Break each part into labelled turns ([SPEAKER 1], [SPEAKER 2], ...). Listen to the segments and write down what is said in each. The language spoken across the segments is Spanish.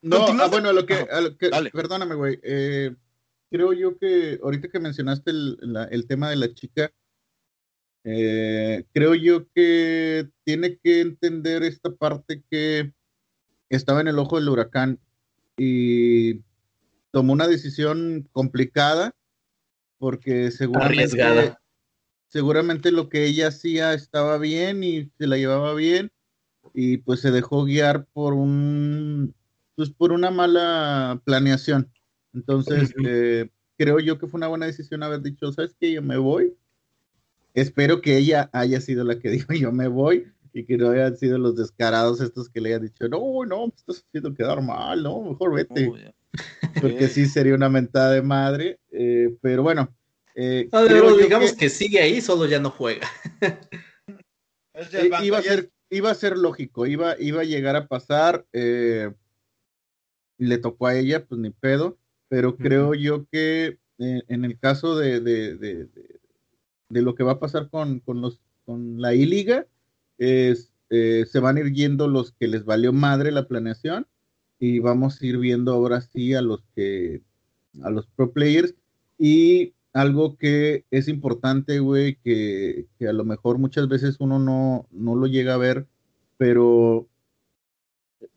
[SPEAKER 1] No, ah, bueno, a lo que, perdóname, güey. Eh, creo yo que ahorita que mencionaste el, tema de la chica, eh, creo yo que tiene que entender esta parte que estaba en el ojo del huracán y tomó una decisión complicada porque seguramente, seguramente lo que ella hacía estaba bien y se la llevaba bien y pues se dejó guiar por un pues por una mala planeación. Entonces, eh, creo yo que fue una buena decisión haber dicho, ¿sabes qué? Yo me voy. Espero que ella haya sido la que dijo, yo me voy, y que no hayan sido los descarados estos que le hayan dicho, no, no, me estás haciendo quedar mal, no, mejor vete. Porque sí sería una mentada de madre, eh, pero bueno.
[SPEAKER 2] Eh, digamos que... sigue ahí, solo ya no juega.
[SPEAKER 1] iba, a ser, iba a ser lógico, iba, iba a llegar a pasar. Eh, le tocó a ella, pues ni pedo, pero creo yo que eh, en el caso de, de, de, de, lo que va a pasar con, con, los, con la I-Liga, es, eh, se van a ir yendo los que les valió madre la planeación y vamos a ir viendo ahora sí a los que, a los pro players. Y algo que es importante, güey, que, que, a lo mejor muchas veces uno no, no lo llega a ver, pero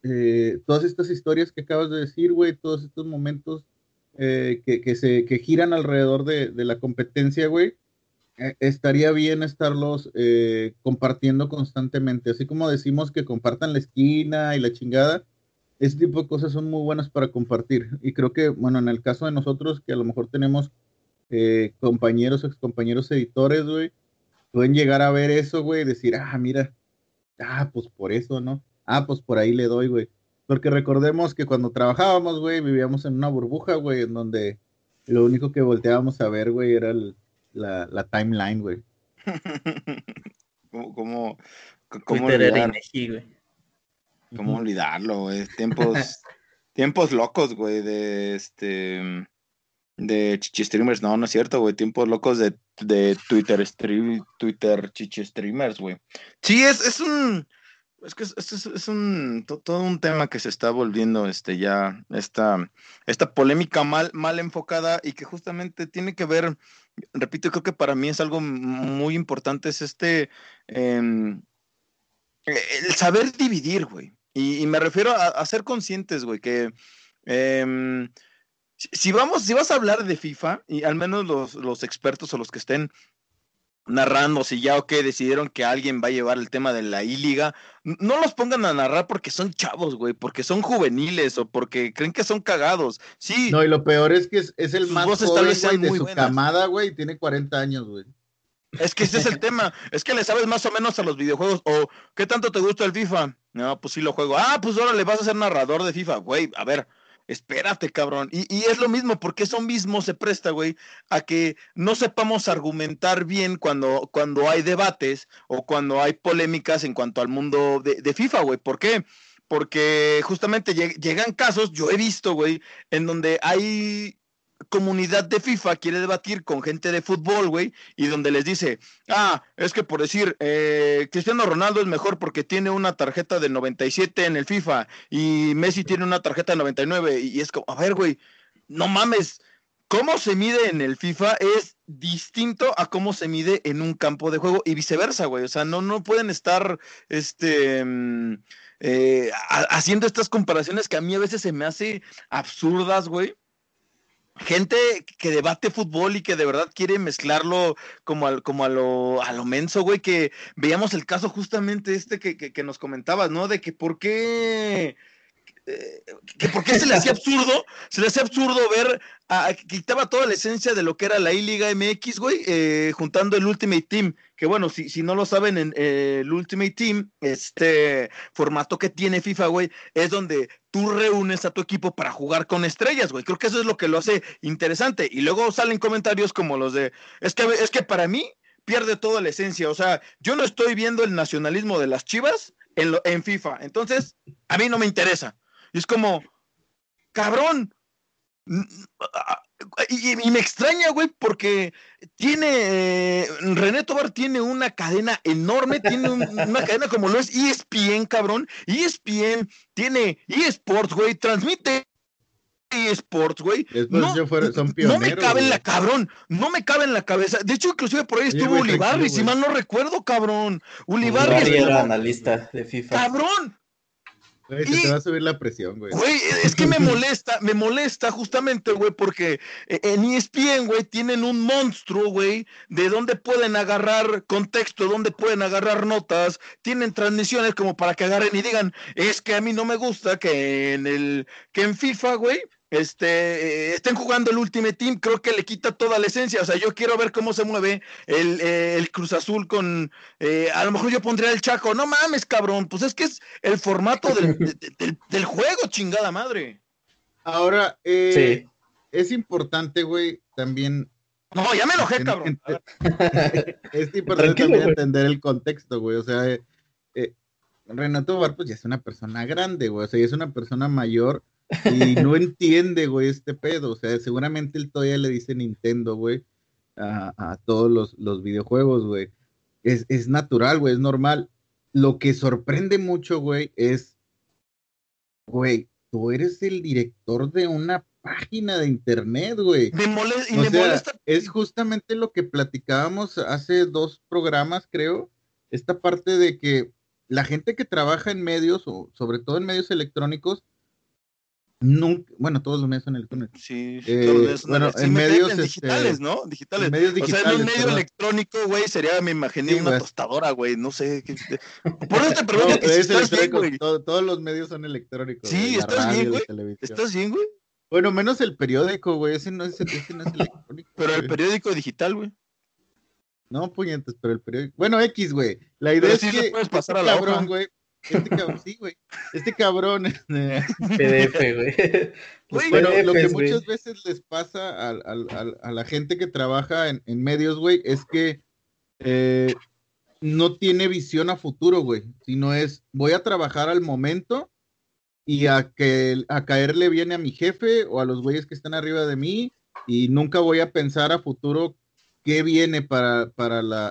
[SPEAKER 1] eh, todas estas historias que acabas de decir, güey, todos estos momentos eh, que, se, que giran alrededor de, la competencia, güey, eh, estaría bien estarlos compartiendo constantemente. Así como decimos que compartan la esquina y la chingada, ese tipo de cosas son muy buenas para compartir. Y creo que, bueno, en el caso de nosotros, que a lo mejor tenemos compañeros, excompañeros editores, güey, pueden llegar a ver eso, güey, y decir, ah, mira, ah, pues por eso, ¿no? Ah, pues por ahí le doy, güey. Porque recordemos que cuando trabajábamos, güey, vivíamos en una burbuja, güey, en donde lo único que volteábamos a ver, güey, era la, timeline, güey.
[SPEAKER 3] ¿Cómo, cómo, olvidar? ¿Cómo olvidarlo, güey? Tiempos, tiempos locos, güey, de este de chichi streamers, no, no es cierto, güey, tiempos locos de, de Twitter stream, Twitter chichi streamers, güey. Sí, es, es un es que es, es, un todo un tema que se está volviendo este ya esta, esta polémica mal, mal enfocada y que justamente tiene que ver, repito, creo que para mí es algo muy importante, es este em, e, el saber dividir, güey. Y, me refiero a, ser conscientes, güey, que em, si, vamos, si vas a hablar de FIFA, y al menos los, los expertos o los que estén narrando si ya o qué decidieron que alguien va a llevar el tema de la I-Liga, no los pongan a narrar porque son chavos, güey, porque son juveniles o porque creen que son cagados. Sí.
[SPEAKER 1] No, y lo peor es que es, el más joven, de su camada, güey, tiene 40 años, güey.
[SPEAKER 3] Es que ese es el tema, es que le sabes más o menos a los videojuegos o ¿qué tanto te gusta el FIFA? No, pues sí lo juego. Ah, pues ahora le vas a ser narrador de FIFA, güey, a ver, espérate, cabrón. Y, es lo mismo, porque eso mismo se presta, güey, a que no sepamos argumentar bien cuando, cuando hay debates o cuando hay polémicas en cuanto al mundo de, de FIFA, güey. ¿Por qué? Porque justamente llegan casos, yo he visto, güey, en donde hay comunidad de FIFA quiere debatir con gente de fútbol, güey, y donde les dice, ah, es que por decir, eh, Cristiano Ronaldo es mejor porque tiene una tarjeta de 97 en el FIFA y Messi tiene una tarjeta de 99 y es como, a ver, güey, no mames, cómo se mide en el FIFA es distinto a cómo se mide en un campo de juego y viceversa, güey, o sea, no, no pueden estar, este... Mm, eh, haciendo estas comparaciones que a mí a veces se me hace absurdas, güey gente que debate fútbol y que de verdad quiere mezclarlo como, al, como a, lo, a lo menso, güey, que veíamos el caso justamente este que, que, nos comentabas, ¿no? De que por qué... Eh, que por qué se le hacía absurdo, se le hacía absurdo ver, a, quitaba toda la esencia de lo que era la I-Liga MX, güey, eh, juntando el Ultimate Team, que bueno, si, si no lo saben, en eh, el Ultimate Team, este formato que tiene FIFA, güey, es donde tú reúnes a tu equipo para jugar con estrellas, güey. Creo que eso es lo que lo hace interesante. Y luego salen comentarios como los de, es que, es que para mí pierde toda la esencia. O sea, yo no estoy viendo el nacionalismo de las chivas en, en FIFA. Entonces, a mí no me interesa. Y es como, cabrón, y, me extraña, güey, porque tiene, René Tobar tiene una cadena enorme, tiene una cadena como lo es ESPN, cabrón. ESPN tiene eSports, güey, transmite eSports, güey.
[SPEAKER 1] No,
[SPEAKER 3] no, me cabe en la cabrón, no me cabe en la cabeza. De hecho, inclusive por ahí estuvo Ulibarri, si mal no recuerdo, cabrón. Ulibarri,
[SPEAKER 2] era analista de FIFA.
[SPEAKER 3] Cabrón,
[SPEAKER 1] Güey, se te va a subir la presión, güey.
[SPEAKER 3] Güey, es que me molesta, me molesta justamente, güey, porque e, en ESPN, güey, tienen un monstruo, güey, de dónde pueden agarrar contexto, dónde pueden agarrar notas, tienen transmisiones como para que agarren y digan, es que a mí no me gusta que en el, que en FIFA, güey, este, eh, estén jugando el Ultimate Team, creo que le quita toda la esencia. O sea, yo quiero ver cómo se mueve el, eh, Cruz Azul con. Eh, a lo mejor yo pondría el Chaco. No mames, cabrón. Pues es que es el formato del, juego, chingada madre.
[SPEAKER 1] Ahora, es importante, güey, también.
[SPEAKER 3] No, ya me enojé, cabrón.
[SPEAKER 1] es importante también entender el contexto, güey. O sea, Renato Bar, pues ya es una persona grande, güey. O sea, ya es una persona mayor y no entiende, güey, este pedo. O sea, seguramente él todavía le dice Nintendo, güey, a, todos los, videojuegos, güey. Es, es natural, güey, es normal. Lo que sorprende mucho, güey, es, güey, tú eres el director de una página de internet, güey.
[SPEAKER 3] Me molesta, y me molesta.
[SPEAKER 1] Es justamente lo que platicábamos hace dos programas, creo. Esta parte de que la gente que trabaja en medios, o sobre todo en medios electrónicos, Nunca, bueno, todos los medios son electrónicos.
[SPEAKER 3] Sí,
[SPEAKER 1] eh, todos los medios son bueno, en medios este,
[SPEAKER 3] digitales, ¿no? Digitales.
[SPEAKER 1] En medios digitales.
[SPEAKER 3] O sea, en un medio electrónico, güey, sería, me imaginé, una tostadora, güey, no sé. Qué, por eso te pregunto que si estás bien, güey.
[SPEAKER 1] todos los medios son electrónicos.
[SPEAKER 3] Sí, estás bien, güey. ¿Estás bien, güey?
[SPEAKER 1] Bueno, menos el periódico, güey, ese no es, ese no es electrónico.
[SPEAKER 3] Pero el periódico digital, güey.
[SPEAKER 1] No, puñetes, pero el periódico. Bueno, X, güey. La idea es que.
[SPEAKER 3] Puedes pasar a la cabrón,
[SPEAKER 1] güey este cabrón, sí, güey. Este cabrón.
[SPEAKER 2] PDF, güey.
[SPEAKER 1] bueno, lo que muchas veces les pasa a, la gente que trabaja en, medios, güey, es que eh, no tiene visión a futuro, güey. Sino es, voy a trabajar al momento y a, que, a caerle bien a mi jefe o a los güeyes que están arriba de mí y nunca voy a pensar a futuro qué viene para,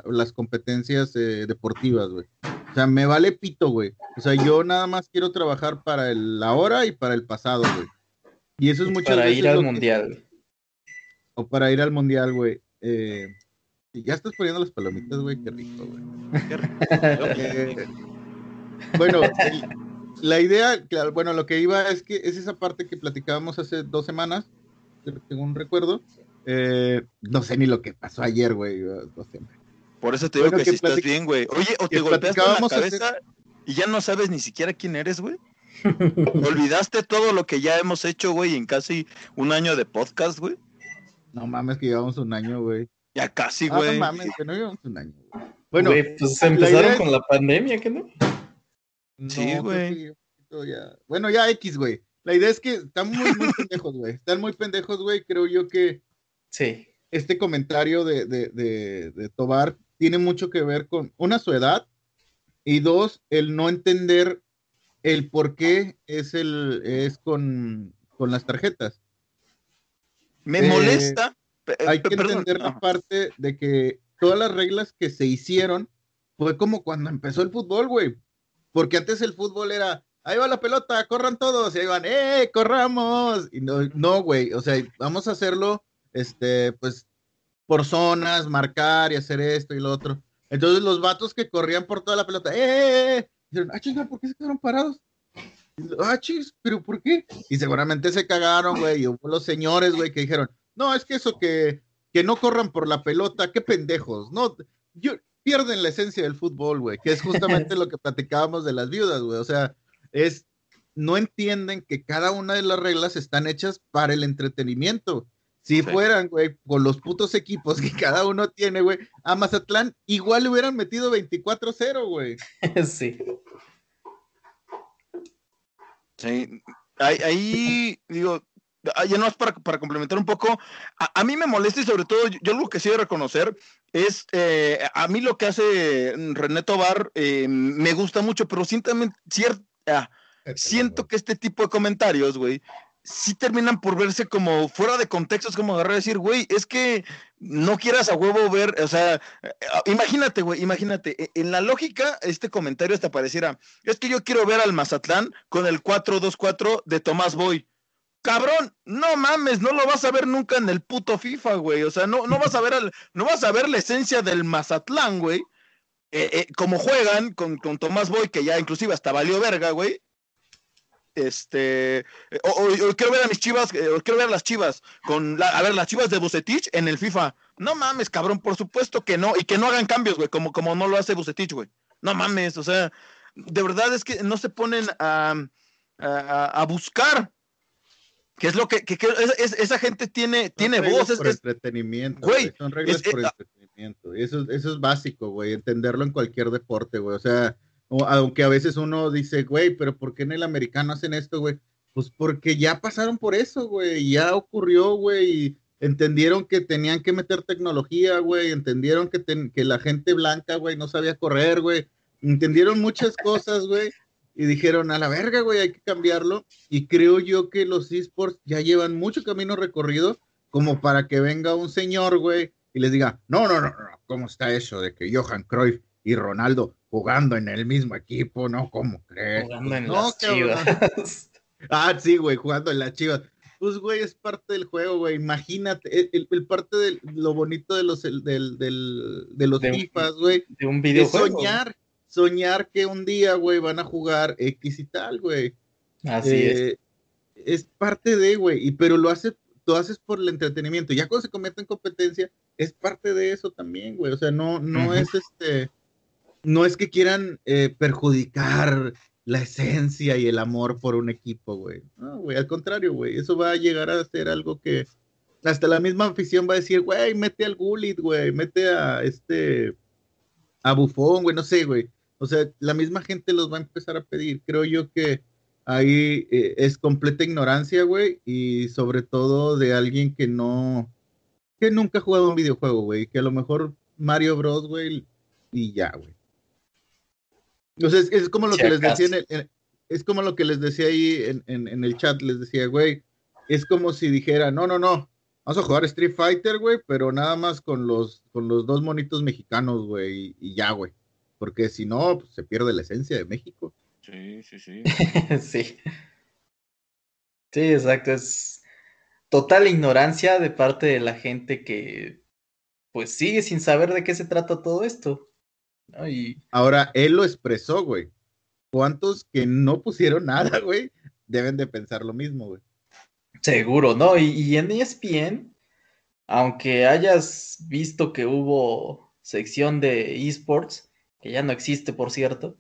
[SPEAKER 1] las competencias eh, deportivas, güey. O sea, me vale pito, güey. O sea, yo nada más quiero trabajar para el ahora y para el pasado, güey. Y eso es mucho
[SPEAKER 2] Para ir al mundial.
[SPEAKER 1] O para ir al mundial, güey. Eh... Ya estás poniendo las palomitas, güey. Qué rico, güey. Qué rico. Eh, bueno, la idea, bueno, lo que iba es que es esa parte que platicábamos hace dos semanas, según recuerdo. Eh, no sé ni lo que pasó ayer, güey. No sé,
[SPEAKER 3] por eso te digo que, si estás bien, güey. Oye, o te golpeaste en la cabeza y ya no sabes ni siquiera quién eres, güey. ¿Olvidaste todo lo que ya hemos hecho, güey, en casi un año de podcast, güey?
[SPEAKER 1] No mames, que llevamos un año, güey.
[SPEAKER 3] Ya casi, ah, güey.
[SPEAKER 1] no mames, que no llevamos un año,
[SPEAKER 2] güey. Bueno, pues empezaron con la pandemia, ¿qué no?
[SPEAKER 3] sí, güey.
[SPEAKER 1] Bueno, ya X, güey. La idea es que están muy, muy pendejos, güey. Están muy pendejos, güey. Creo yo que.
[SPEAKER 2] Sí.
[SPEAKER 1] Este comentario de, de, de, de Tobar tiene mucho que ver con, una, su edad, y dos, el no entender el por qué es, el, es con, las tarjetas.
[SPEAKER 3] Me molesta.
[SPEAKER 1] Eh, hay que entender la parte de que todas las reglas que se hicieron fue como cuando empezó el fútbol, güey. Porque antes el fútbol era, ahí va la pelota, corran todos, y ahí van, ¡eh, corramos! Y no, no, güey, o sea, vamos a hacerlo, este, pues, por zonas, marcar y hacer esto y lo otro. Entonces los vatos que corrían por toda la pelota, ¡eh! eh, eh" dijeron, ah, chinga, ¿por qué se quedaron parados? ah, chis, ¿pero por qué? Y seguramente se cagaron, güey, y hubo los señores, güey, que dijeron, no, es que eso que, que no corran por la pelota, qué pendejos, no, yo, pierden la esencia del fútbol, güey, que es justamente lo que platicábamos de las viudas, güey, o sea, es, no entienden que cada una de las reglas están hechas para el entretenimiento. Si fueran, güey, con los putos equipos que cada uno tiene, güey, a Mazatlán igual le hubieran metido 24-0, güey.
[SPEAKER 2] Sí.
[SPEAKER 3] Sí. Ahí, digo, ya no es para, para complementar un poco, a, mí me molesta y sobre todo yo, lo que sí de reconocer es, eh, a mí lo que hace René Tobar eh, me gusta mucho, pero siento, cierta, siento que este tipo de comentarios, güey, sí terminan por verse como fuera de contexto, es como agarrar y decir, güey, es que no quieras a huevo ver, o sea, eh, imagínate, güey, imagínate, e, en la lógica, este comentario hasta pareciera, es que yo quiero ver al Mazatlán con el 4-2-4 de Tomás Boy. Cabrón, no mames, no lo vas a ver nunca en el puto FIFA, güey. O sea, no, no vas a ver al, no vas a ver la esencia del Mazatlán, güey. Eh, eh, como juegan con, con Tomás Boy, que ya inclusive hasta valió verga, güey este, o, quiero ver a mis chivas, eh, o quiero ver a las chivas, con, a ver, las chivas de Bucetich en el FIFA. No mames, cabrón, por supuesto que no, y que no hagan cambios, güey, como, como no lo hace Bucetich, güey. No mames, o sea, de verdad es que no se ponen a, a, buscar. ¿Qué es lo que, que, esa gente tiene, tiene voz?
[SPEAKER 1] Es, entretenimiento, güey. Son reglas por entretenimiento. Eso, eso es básico, güey. Entenderlo en cualquier deporte, güey. O sea, aunque a veces uno dice, güey, pero ¿por qué en el americano hacen esto, güey? Pues porque ya pasaron por eso, güey, ya ocurrió, güey, y entendieron que tenían que meter tecnología, güey, entendieron que, que la gente blanca, güey, no sabía correr, güey, entendieron muchas cosas, güey, y dijeron, a la verga, güey, hay que cambiarlo, y creo yo que los esports ya llevan mucho camino recorrido como para que venga un señor, güey, y les diga, no, no, no, no, ¿cómo está eso de que Johan Cruyff y Ronaldo jugando en el mismo equipo, ¿no? ¿Cómo crees?
[SPEAKER 2] Jugando en las chivas.
[SPEAKER 1] ah, sí, güey, jugando en las chivas. Pues, güey, es parte del juego, güey. Imagínate, el, parte de lo bonito de los, del, del, de los FIFAs, güey.
[SPEAKER 2] De un videojuego.
[SPEAKER 1] soñar, soñar que un día, güey, van a jugar X y tal, güey.
[SPEAKER 2] Así es. Eh,
[SPEAKER 1] es parte de, güey, y pero lo hace, lo haces por el entretenimiento. Ya cuando se comete en competencia, es parte de eso también, güey. O sea, no, no es este no es que quieran eh, perjudicar la esencia y el amor por un equipo, güey. No, güey, al contrario, güey. Eso va a llegar a ser algo que hasta la misma afición va a decir, güey, mete al Gullit, güey, mete a este, a Bufón, güey, no sé, güey. O sea, la misma gente los va a empezar a pedir. Creo yo que ahí eh, es completa ignorancia, güey, y sobre todo de alguien que no, que nunca ha jugado un videojuego, güey, que a lo mejor Mario Bros, güey, y ya, güey. Entonces, es como lo que les decía es como lo que les decía ahí en, el chat, les decía, güey, es como si dijera, no, no, no, vamos a jugar Street Fighter, güey, pero nada más con los, con los dos monitos mexicanos, güey, y, ya, güey. Porque si no, pues, se pierde la esencia de México.
[SPEAKER 3] Sí, sí, sí.
[SPEAKER 2] sí. Sí, exacto. Es total ignorancia de parte de la gente que pues sigue sin saber de qué se trata todo esto.
[SPEAKER 1] Ahora, él lo expresó, güey. ¿Cuántos que no pusieron nada, güey? Deben de pensar lo mismo, güey.
[SPEAKER 2] Seguro, ¿no? Y, en ESPN, aunque hayas visto que hubo sección de esports, que ya no existe, por cierto,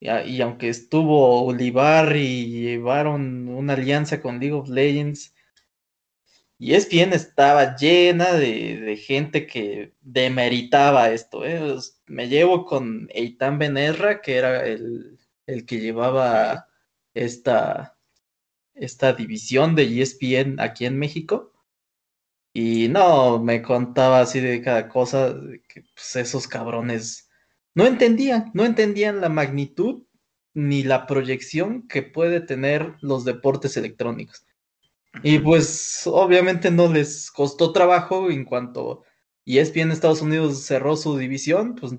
[SPEAKER 2] y, y aunque estuvo Olivar y llevaron una alianza con League of Legends, y es bien, estaba llena de, gente que demeritaba esto. ¿eh? Me llevo con Eitan Benerra, que era el, que llevaba esta, esta división de ESPN aquí en México. Y no, me contaba así de cada cosa, que pues, esos cabrones no entendían, no entendían la magnitud ni la proyección que puede tener los deportes electrónicos. Y pues obviamente no les costó trabajo en cuanto ESPN Estados Unidos cerró su división, pues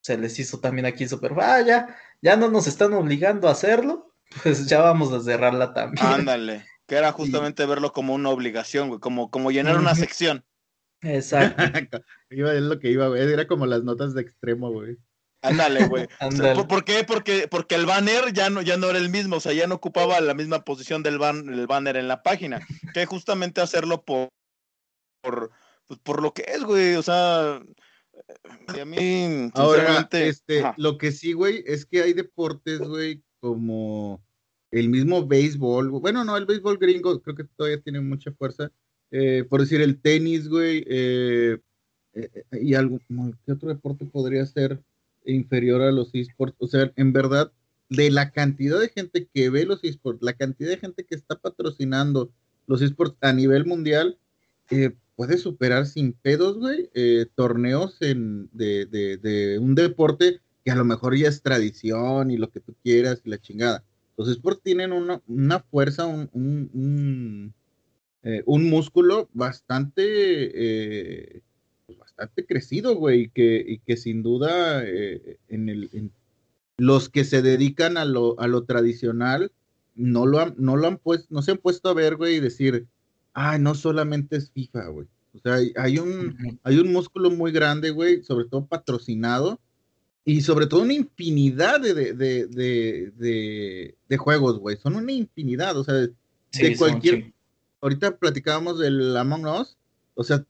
[SPEAKER 2] se les hizo también aquí súper, ah, ya, ya no nos están obligando a hacerlo, pues ya vamos a cerrarla también.
[SPEAKER 3] Ándale, que era justamente verlo como una obligación, güey, como, como llenar una sección.
[SPEAKER 2] Exacto.
[SPEAKER 1] iba, es lo que iba, güey, era como las notas de extremo, güey.
[SPEAKER 3] Ándale, güey. ¿Por qué? Porque, porque el banner ya no, ya no era el mismo, o sea, ya no ocupaba la misma posición del el banner en la página. Que justamente hacerlo por, por, pues, por lo que es, güey. O sea, a mí,
[SPEAKER 1] Ahora, este, lo que sí, güey, es que hay deportes, güey, como el mismo béisbol. Bueno, no, el béisbol gringo creo que todavía tiene mucha fuerza. Eh, por decir, el tenis, güey, eh, eh, y algo, ¿qué otro deporte podría ser? Inferior a los esports. O sea, en verdad, de la cantidad de gente que ve los esports, la cantidad de gente que está patrocinando los esports a nivel mundial, eh, puede superar sin pedos, güey, eh, torneos de, de, un deporte que a lo mejor ya es tradición y lo que tú quieras y la chingada. los esports tienen una, una fuerza, un, un, un, eh, músculo bastante, bastante crecido, güey, y que, y que sin duda eh, en el, en los que se dedican a lo, a lo tradicional no lo han, no lo han puesto, no se han puesto a ver, güey, y decir, ah, no solamente es FIFA, güey. O sea, hay, un, hay un músculo muy grande, güey, sobre todo patrocinado, y sobre todo una infinidad de, de, de, de, de juegos, güey. Son una infinidad, o sea, de
[SPEAKER 2] son
[SPEAKER 1] cualquier... Ahorita platicábamos del Among Us, o sea,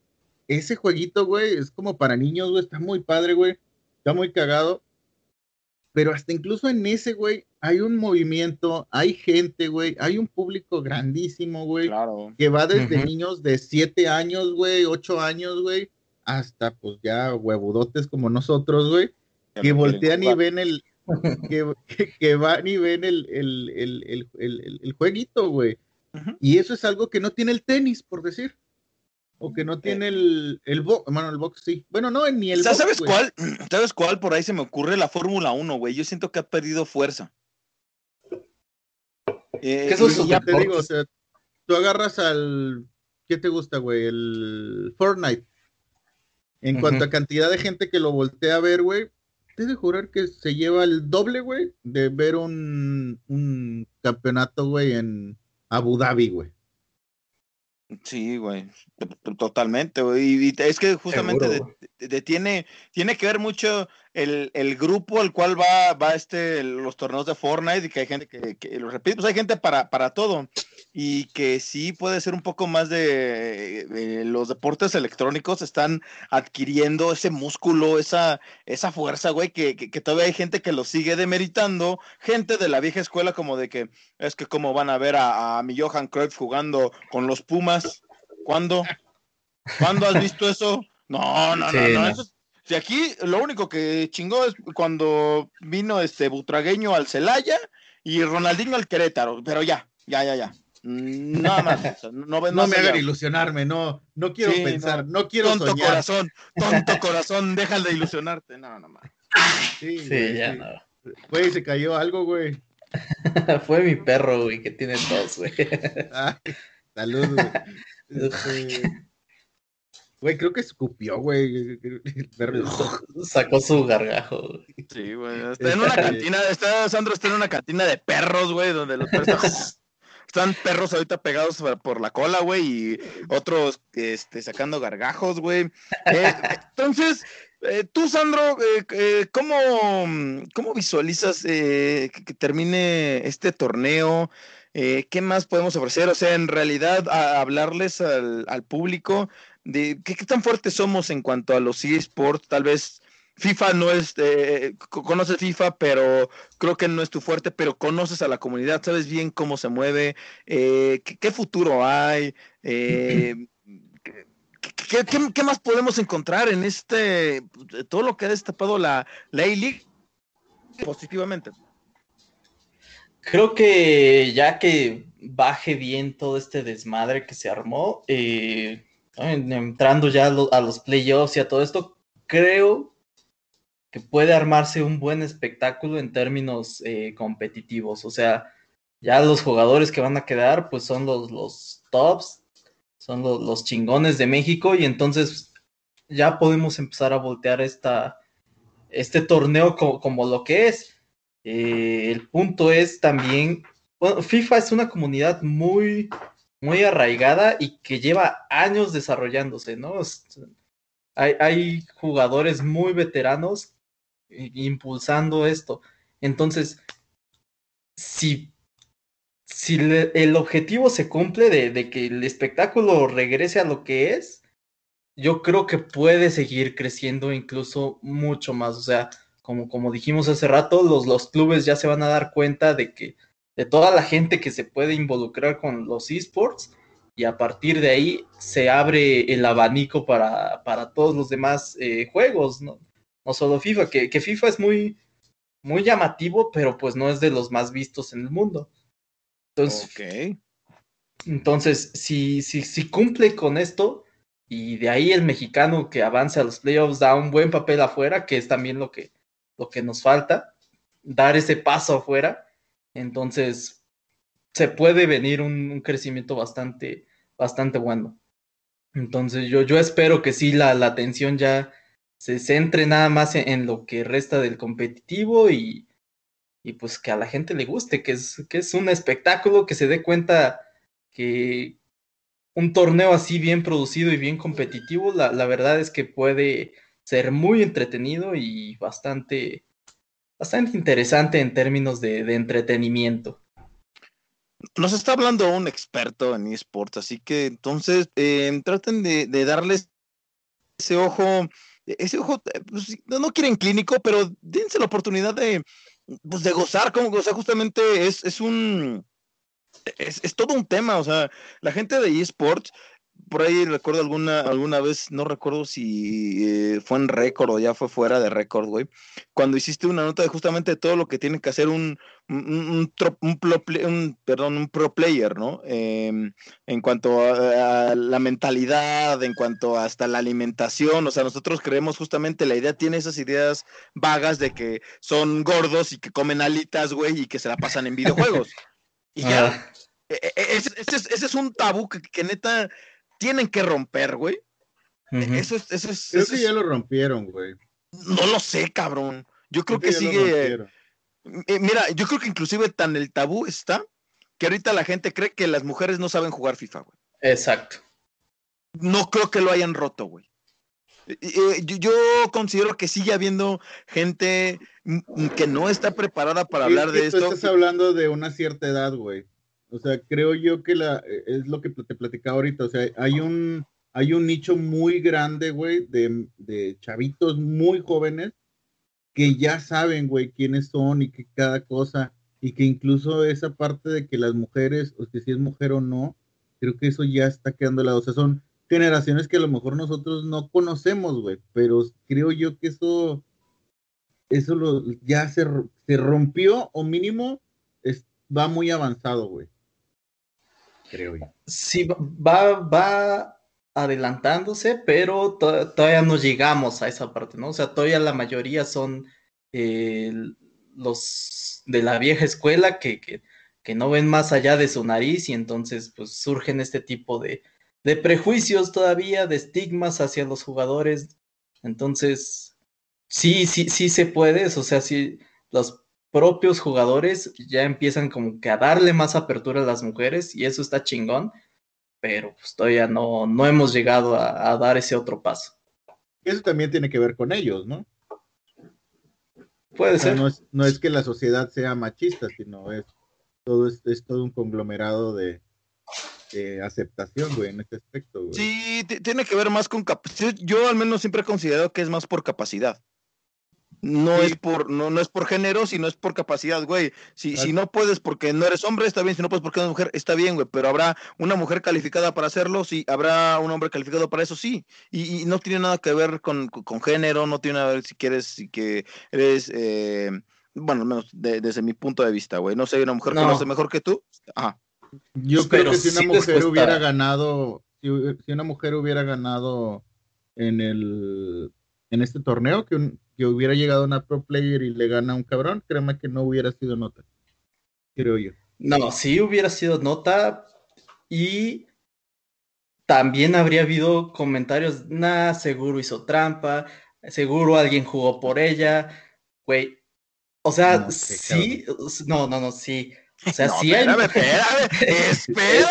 [SPEAKER 1] ese jueguito, güey, es como para niños, güey, está muy padre, güey, está muy cagado. Pero hasta incluso en ese, güey, hay un movimiento, hay gente, güey, hay un público grandísimo, güey,
[SPEAKER 3] Claro.
[SPEAKER 1] que va desde niños de 7 años, güey, 8 años, güey, hasta pues ya huevudotes como nosotros, güey, que voltean y ven el, que, que- que van y ven el, el, el, el, el- el- el jueguito, güey. Y eso es algo que no tiene el tenis, por decir. O que no tiene el, el box, bueno, el box sí. Bueno, no, ni el
[SPEAKER 3] ¿Sabes,
[SPEAKER 1] box,
[SPEAKER 3] ¿Sabes cuál? ¿Sabes cuál? Por ahí se me ocurre la Fórmula 1, güey. Yo siento que ha perdido fuerza. Eh,
[SPEAKER 2] ¿Qué son
[SPEAKER 3] y
[SPEAKER 2] sus
[SPEAKER 1] Ya te digo, o sea, tú agarras al, ¿qué te gusta, güey? El Fortnite. En cuanto a cantidad de gente que lo voltea a ver, güey, te he de jurar que se lleva el doble, güey, de ver un, un campeonato, güey, en Abu Dhabi, güey.
[SPEAKER 3] Sí, güey, totalmente, güey. Y, es que justamente de- de- de- tiene, tiene que ver mucho el, el grupo al cual va, va este, los torneos de Fortnite y que hay gente que, que lo repito, pues hay gente para, para todo y que sí puede ser un poco más de, de los deportes electrónicos están adquiriendo ese músculo, esa, esa fuerza, güey, que, que, que todavía hay gente que lo sigue demeritando, gente de la vieja escuela como de que es que cómo van a ver a, a mi Johan Cruyff jugando con los Pumas, ¿cuándo? ¿Cuándo has visto eso? No, no, no,
[SPEAKER 2] Sí,
[SPEAKER 3] no.
[SPEAKER 2] no.
[SPEAKER 3] eso si aquí lo único que chingó es cuando vino este Butragueño al Celaya y Ronaldinho al Querétaro, pero ya, ya, ya, ya. Nada más. no,
[SPEAKER 1] No
[SPEAKER 3] más
[SPEAKER 1] me hagan ilusionarme, no, no quiero
[SPEAKER 3] Sí,
[SPEAKER 1] pensar, no, quiero
[SPEAKER 3] Tonto
[SPEAKER 1] soñar.
[SPEAKER 3] corazón, tonto corazón, deja de ilusionarte. No, no más.
[SPEAKER 1] Sí,
[SPEAKER 2] Sí,
[SPEAKER 1] güey,
[SPEAKER 2] ya
[SPEAKER 1] sí.
[SPEAKER 2] no.
[SPEAKER 1] Güey, se cayó algo, güey.
[SPEAKER 2] Fue mi perro, güey, que tiene tos, güey.
[SPEAKER 1] Ay, salud, güey. Este, Güey, creo que escupió, güey.
[SPEAKER 2] Sacó su gargajo. güey.
[SPEAKER 3] Sí, güey. Está en una cantina, está, Sandro está en una cantina de perros, güey, donde los perros están, perros ahorita pegados por- la cola, güey, y otros este, sacando gargajos, güey. Eh, entonces, eh, tú, Sandro, eh, eh, ¿cómo, cómo visualizas eh, que, que termine este torneo? ¿Qué más podemos ofrecer? O sea, en realidad, hablarles al, al público de qué tan fuertes somos en cuanto a los eSports, tal vez FIFA no es, eh, co- conoces FIFA, pero creo que no es tu fuerte, pero conoces a la comunidad, sabes bien cómo se mueve, eh, qué, qué futuro hay, eh, qué, qué- qué- qué más podemos encontrar en este, todo lo que ha destapado la, la A-League positivamente.
[SPEAKER 2] Creo que ya que baje bien todo este desmadre que se armó, eh, en- entrando ya a los playoffs y a todo esto, creo que puede armarse un buen espectáculo en términos eh, competitivos. O sea, ya los jugadores que van a quedar, pues son los, los tops, son los, los chingones de México, y entonces ya podemos empezar a voltear esta, este torneo co- como lo que es. Eh, el punto es también, bueno, FIFA es una comunidad muy, muy arraigada y que lleva años desarrollándose, ¿no? Hay, hay jugadores muy veteranos impulsando esto. Entonces, si, si el objetivo se cumple de, de que el espectáculo regrese a lo que es, yo creo que puede seguir creciendo incluso mucho más. O sea, como, como dijimos hace rato, los, los clubes ya se van a dar cuenta de que de toda la gente que se puede involucrar con los esports y a partir de ahí se abre el abanico para, para todos los demás eh, juegos, ¿no? No solo FIFA, que, que FIFA es muy, muy llamativo, pero pues no es de los más vistos en el mundo. Entonces, entonces, si, si, si cumple con esto, y de ahí el mexicano que avance a los playoffs da un buen papel afuera, que es también lo que, lo que nos falta, dar ese paso afuera, Entonces, se puede venir un, crecimiento bastante, bastante bueno. Entonces, yo, yo espero que sí la, la atención ya se centre nada más en, lo que resta del competitivo y, y, pues que a la gente le guste, que es, que es un espectáculo, que se dé cuenta que un torneo así bien producido y bien competitivo, la, la verdad es que puede ser muy entretenido y bastante, bastante interesante en términos de, entretenimiento.
[SPEAKER 3] Nos está hablando un experto en esports, así que entonces eh, traten de, darles ese ojo, ese ojo, pues, no quieren clínico, pero dense la oportunidad de, pues, de gozar, como, o justamente es, es un, es, es, todo un tema, o sea, la gente de esports por ahí recuerdo alguna, alguna vez, no recuerdo si eh, fue en récord o ya fue fuera de récord, güey, cuando hiciste una nota de justamente todo lo que tiene que hacer un, un, un, perdón, un pro player, ¿no? Em, en cuanto a, la mentalidad, en cuanto hasta la alimentación, o sea, nosotros creemos justamente, la idea tiene esas ideas vagas de que son gordos y que comen alitas, güey, y que se la pasan en videojuegos. y ya. Ah. E, e, e, ese, ese, es un tabú que, que neta tienen que romper, güey. Eso es, eso es.
[SPEAKER 1] Creo que ya lo rompieron, güey.
[SPEAKER 3] No lo sé, cabrón. Yo creo, que, sigue. Eh, mira, yo creo que inclusive tan el tabú está que ahorita la gente cree que las mujeres no saben jugar FIFA, güey.
[SPEAKER 2] Exacto.
[SPEAKER 3] No creo que lo hayan roto, güey. yo, considero que sigue habiendo gente que no está preparada para hablar de esto.
[SPEAKER 1] Estás hablando de una cierta edad, güey. O sea, creo yo que la, eh, es lo que te platicaba ahorita. O sea, hay un, hay un nicho muy grande, güey, de, de chavitos muy jóvenes que ya saben, güey, quiénes son y que cada cosa, y que incluso esa parte de que las mujeres, o que si es mujer o no, creo que eso ya está quedando lado. O sea, son generaciones que a lo mejor nosotros no conocemos, güey, pero creo yo que eso, eso lo, ya se, se rompió o mínimo va muy avanzado, güey creo.
[SPEAKER 2] Sí, va, va adelantándose, pero todavía no llegamos a esa parte, ¿no? O sea, todavía la mayoría son eh, los de la vieja escuela que, que, que, no ven más allá de su nariz y entonces pues surgen este tipo de, de prejuicios todavía, de estigmas hacia los jugadores. Entonces, sí, sí, sí se puede, o sea, sí, los propios jugadores ya empiezan como que a darle más apertura a las mujeres y eso está chingón, pero pues todavía no, no hemos llegado a, dar ese otro paso.
[SPEAKER 1] Eso también tiene que ver con ellos, ¿no?
[SPEAKER 2] Puede ser.
[SPEAKER 1] No es, que la sociedad sea machista, sino es todo, es, todo un conglomerado de, aceptación, güey, en este aspecto, güey.
[SPEAKER 3] Sí, tiene que ver más con capacidad. Yo al menos siempre he considerado que es más por capacidad. No es por, no, no es por género, sino es por capacidad, güey. Si, si no puedes porque no eres hombre, está bien. Si no puedes porque eres mujer, está bien, güey. Pero habrá una mujer calificada para hacerlo, sí. Habrá un hombre calificado para eso, sí. Y, no tiene nada que ver con, género, no tiene nada que ver si quieres, si que eres, eh, bueno, al menos desde mi punto de vista, güey. No sé, una mujer conoce mejor que tú. Ajá.
[SPEAKER 1] Yo creo que si una mujer hubiera ganado, si, si una mujer hubiera ganado en el en este torneo, que un, que hubiera llegado una pro player y le gana a un cabrón, créeme que no hubiera sido nota, creo yo.
[SPEAKER 2] No, sí hubiera sido nota y también habría habido comentarios, nah, seguro hizo trampa, seguro alguien jugó por ella, güey. O sea, sí, no, no, no, sí. O sea, sí
[SPEAKER 3] hay... espérame, espera.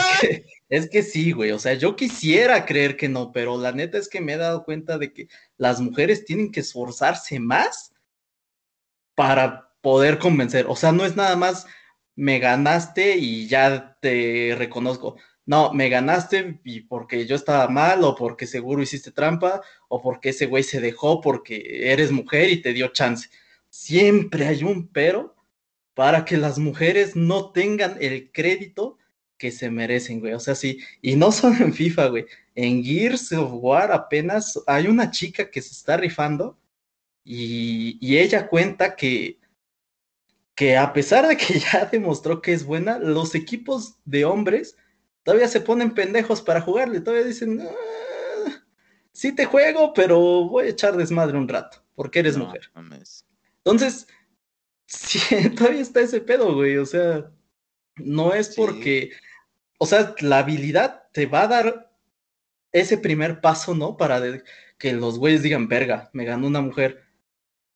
[SPEAKER 2] Es que sí, güey, o sea, yo quisiera creer que no, pero la neta es que me he dado cuenta de que las mujeres tienen que esforzarse más para poder convencer. O sea, no es nada más me ganaste y ya te reconozco. No, me ganaste y porque yo estaba mal o porque seguro hiciste trampa o porque ese güey se dejó porque eres mujer y te dio chance. Siempre hay un pero para que las mujeres no tengan el crédito que se merecen, güey. O sea, sí, y no solo en FIFA, güey. En Gears of War apenas hay una chica que se está rifando y, y ella cuenta que, que a pesar de que ya demostró que es buena, los equipos de hombres todavía se ponen pendejos para jugarle. Todavía dicen, ah, sí te juego, pero voy a echar desmadre un rato, porque eres mujer. Entonces, Sí, todavía está ese pedo, güey. O sea, no es porque, o sea, la habilidad te va a dar ese primer paso, ¿no? Para que los güeyes digan, verga, me ganó una mujer.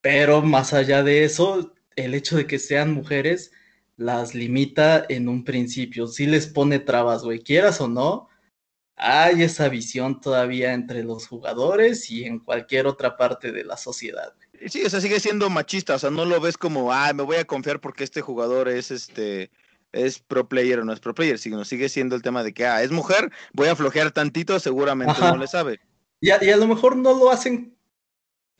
[SPEAKER 2] Pero más allá de eso, el hecho de que sean mujeres las limita en un principio. Sí les pone trabas, güey, quieras o no. Hay esa visión todavía entre los jugadores y en cualquier otra parte de la sociedad.
[SPEAKER 3] Sí, o sea, sigue siendo machista, o sea, no lo ves como, ah, me voy a confiar porque este jugador es este, es pro player o no es pro player, sino sigue siendo el tema de que, ah, es mujer, voy a flojear tantito, seguramente no le sabe.
[SPEAKER 2] Y a, y a, lo mejor no lo hacen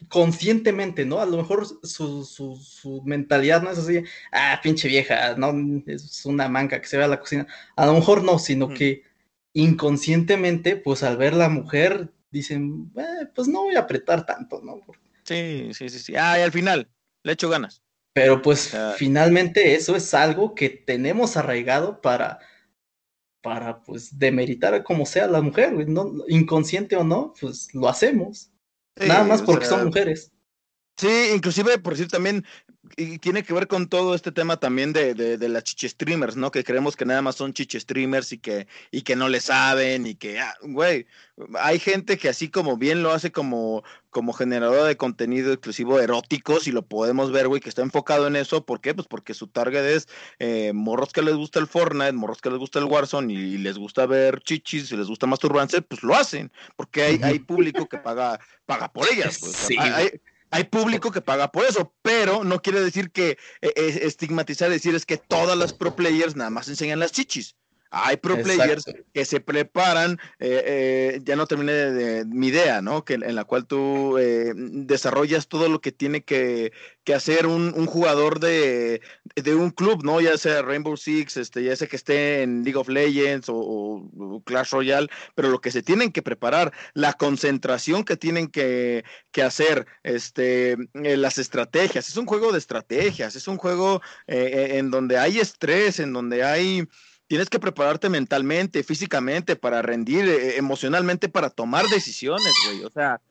[SPEAKER 2] conscientemente, ¿no? A lo mejor su, su, su, mentalidad no es así, ah, pinche vieja, no, es una manca que se ve a la cocina. A lo mejor no, sino que inconscientemente, pues al ver la mujer, dicen, eh, pues no voy a apretar tanto, ¿no?
[SPEAKER 3] Sí, sí, sí, sí. Ah, y al final, le echo ganas.
[SPEAKER 2] Pero pues finalmente eso es algo que tenemos arraigado para, para pues demeritar como sea la mujer, ¿no? inconsciente o no, pues lo hacemos. Nada más porque son mujeres.
[SPEAKER 3] Sí, inclusive, por decir también, y tiene que ver con todo este tema también de, de, de las chiche streamers, ¿no? Que creemos que nada más son chiche streamers y que, y que no le saben y que, ah, güey, hay gente que así como bien lo hace como, como generador de contenido exclusivo erótico, si lo podemos ver, güey, que está enfocado en eso. ¿Por qué? Pues porque su target es eh, morros que les gusta el Fortnite, morros que les gusta el Warzone y, les gusta ver chichis, y les gusta masturbarse, pues lo hacen, porque hay, hay público que paga, paga por ellas. Pues. Sí. Hay, hay público que paga por eso, pero no quiere decir que eh, eh, estigmatizar, decir es que todas las pro players nada más enseñan las chichis. Hay pro players que se preparan, eh, eh, ya no terminé de, mi idea, ¿no? Que, en la cual tú eh, desarrollas todo lo que tiene que, que hacer un, un jugador de, de, un club, ¿no? Ya sea Rainbow Six, este, ya sea que esté en League of Legends o, o, Clash Royale, pero lo que se tienen que preparar, la concentración que tienen que, que hacer, este, las estrategias, es un juego de estrategias, es un juego en donde hay estrés, en donde hay tienes que prepararte mentalmente, físicamente para rendir, eh, emocionalmente para tomar decisiones, güey. O sea,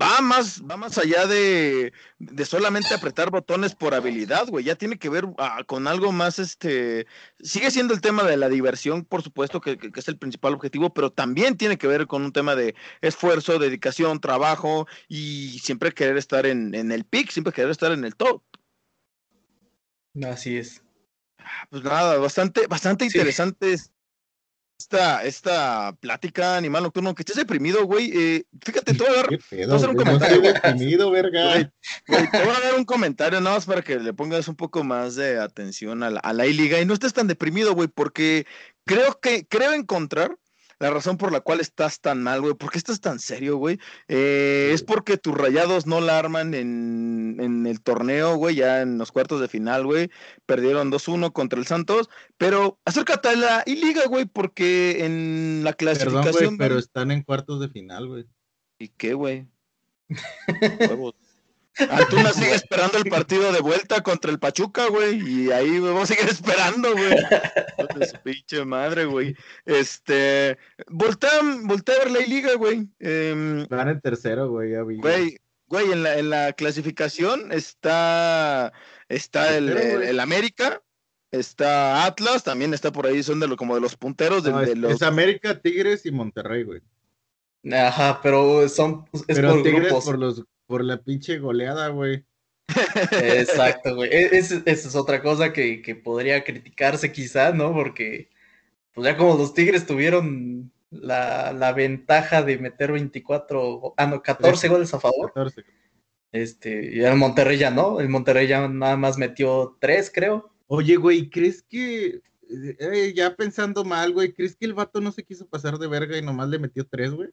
[SPEAKER 3] va más, va más allá de, de solamente apretar botones por habilidad, güey. Ya tiene que ver ah, con algo más, este, sigue siendo el tema de la diversión, por supuesto, que, que, es el principal objetivo, pero también tiene que ver con un tema de esfuerzo, dedicación, trabajo y siempre querer estar en, en el pick, siempre querer estar en el top.
[SPEAKER 2] Así es.
[SPEAKER 3] Pues nada, bastante, bastante sí. interesante esta, esta plática animal nocturno. Que estés deprimido, güey. Eh, fíjate, te voy a dar,
[SPEAKER 1] pedo, a hacer un comentario. No deprimido, verga.
[SPEAKER 3] Güey, güey, te voy a dar un comentario nada más para que le pongas un poco más de atención a la, a la I-Liga y no estés tan deprimido, güey, porque creo que, creo encontrar la razón por la cual estás tan mal, güey, ¿por qué estás tan serio, güey? Eh, es porque tus rayados no la arman en, en el torneo, güey, ya en los cuartos de final, güey. Perdieron 2-1 contra el Santos, pero acércate a la I-Liga, güey, porque en la clasificación.
[SPEAKER 1] Perdón, güey, pero están en cuartos de final, güey.
[SPEAKER 3] ¿Y qué, güey? Antuna sigue esperando el partido de vuelta contra el Pachuca, güey, y ahí vamos a seguir esperando, güey. Pinche madre, güey. Este, voltea, voltea a ver la liga, güey. Eh,
[SPEAKER 1] Van en tercero, güey, ya vi.
[SPEAKER 3] Güey, güey, en la, en la clasificación está, está el, el, el, América, está Atlas, también está por ahí, son de lo, como de los punteros de,
[SPEAKER 1] no, es,
[SPEAKER 3] de los...
[SPEAKER 1] es, América, Tigres y Monterrey, güey.
[SPEAKER 2] Ajá, pero son es
[SPEAKER 1] pero
[SPEAKER 2] por
[SPEAKER 1] Tigres
[SPEAKER 2] grupos.
[SPEAKER 1] por los por la pinche goleada, güey.
[SPEAKER 2] Exacto, güey. Esa es, es, otra cosa que, que, podría criticarse quizá, ¿no? Porque, pues ya como los Tigres tuvieron la, la ventaja de meter 24, ah, no, 14 13, goles a favor.
[SPEAKER 1] 14.
[SPEAKER 2] Este, y el Monterrey ya no, el Monterrey ya nada más metió 3, creo.
[SPEAKER 1] Oye, güey, ¿crees que, eh, ya pensando mal, güey, ¿crees que el vato no se quiso pasar de verga y nomás le metió 3, güey?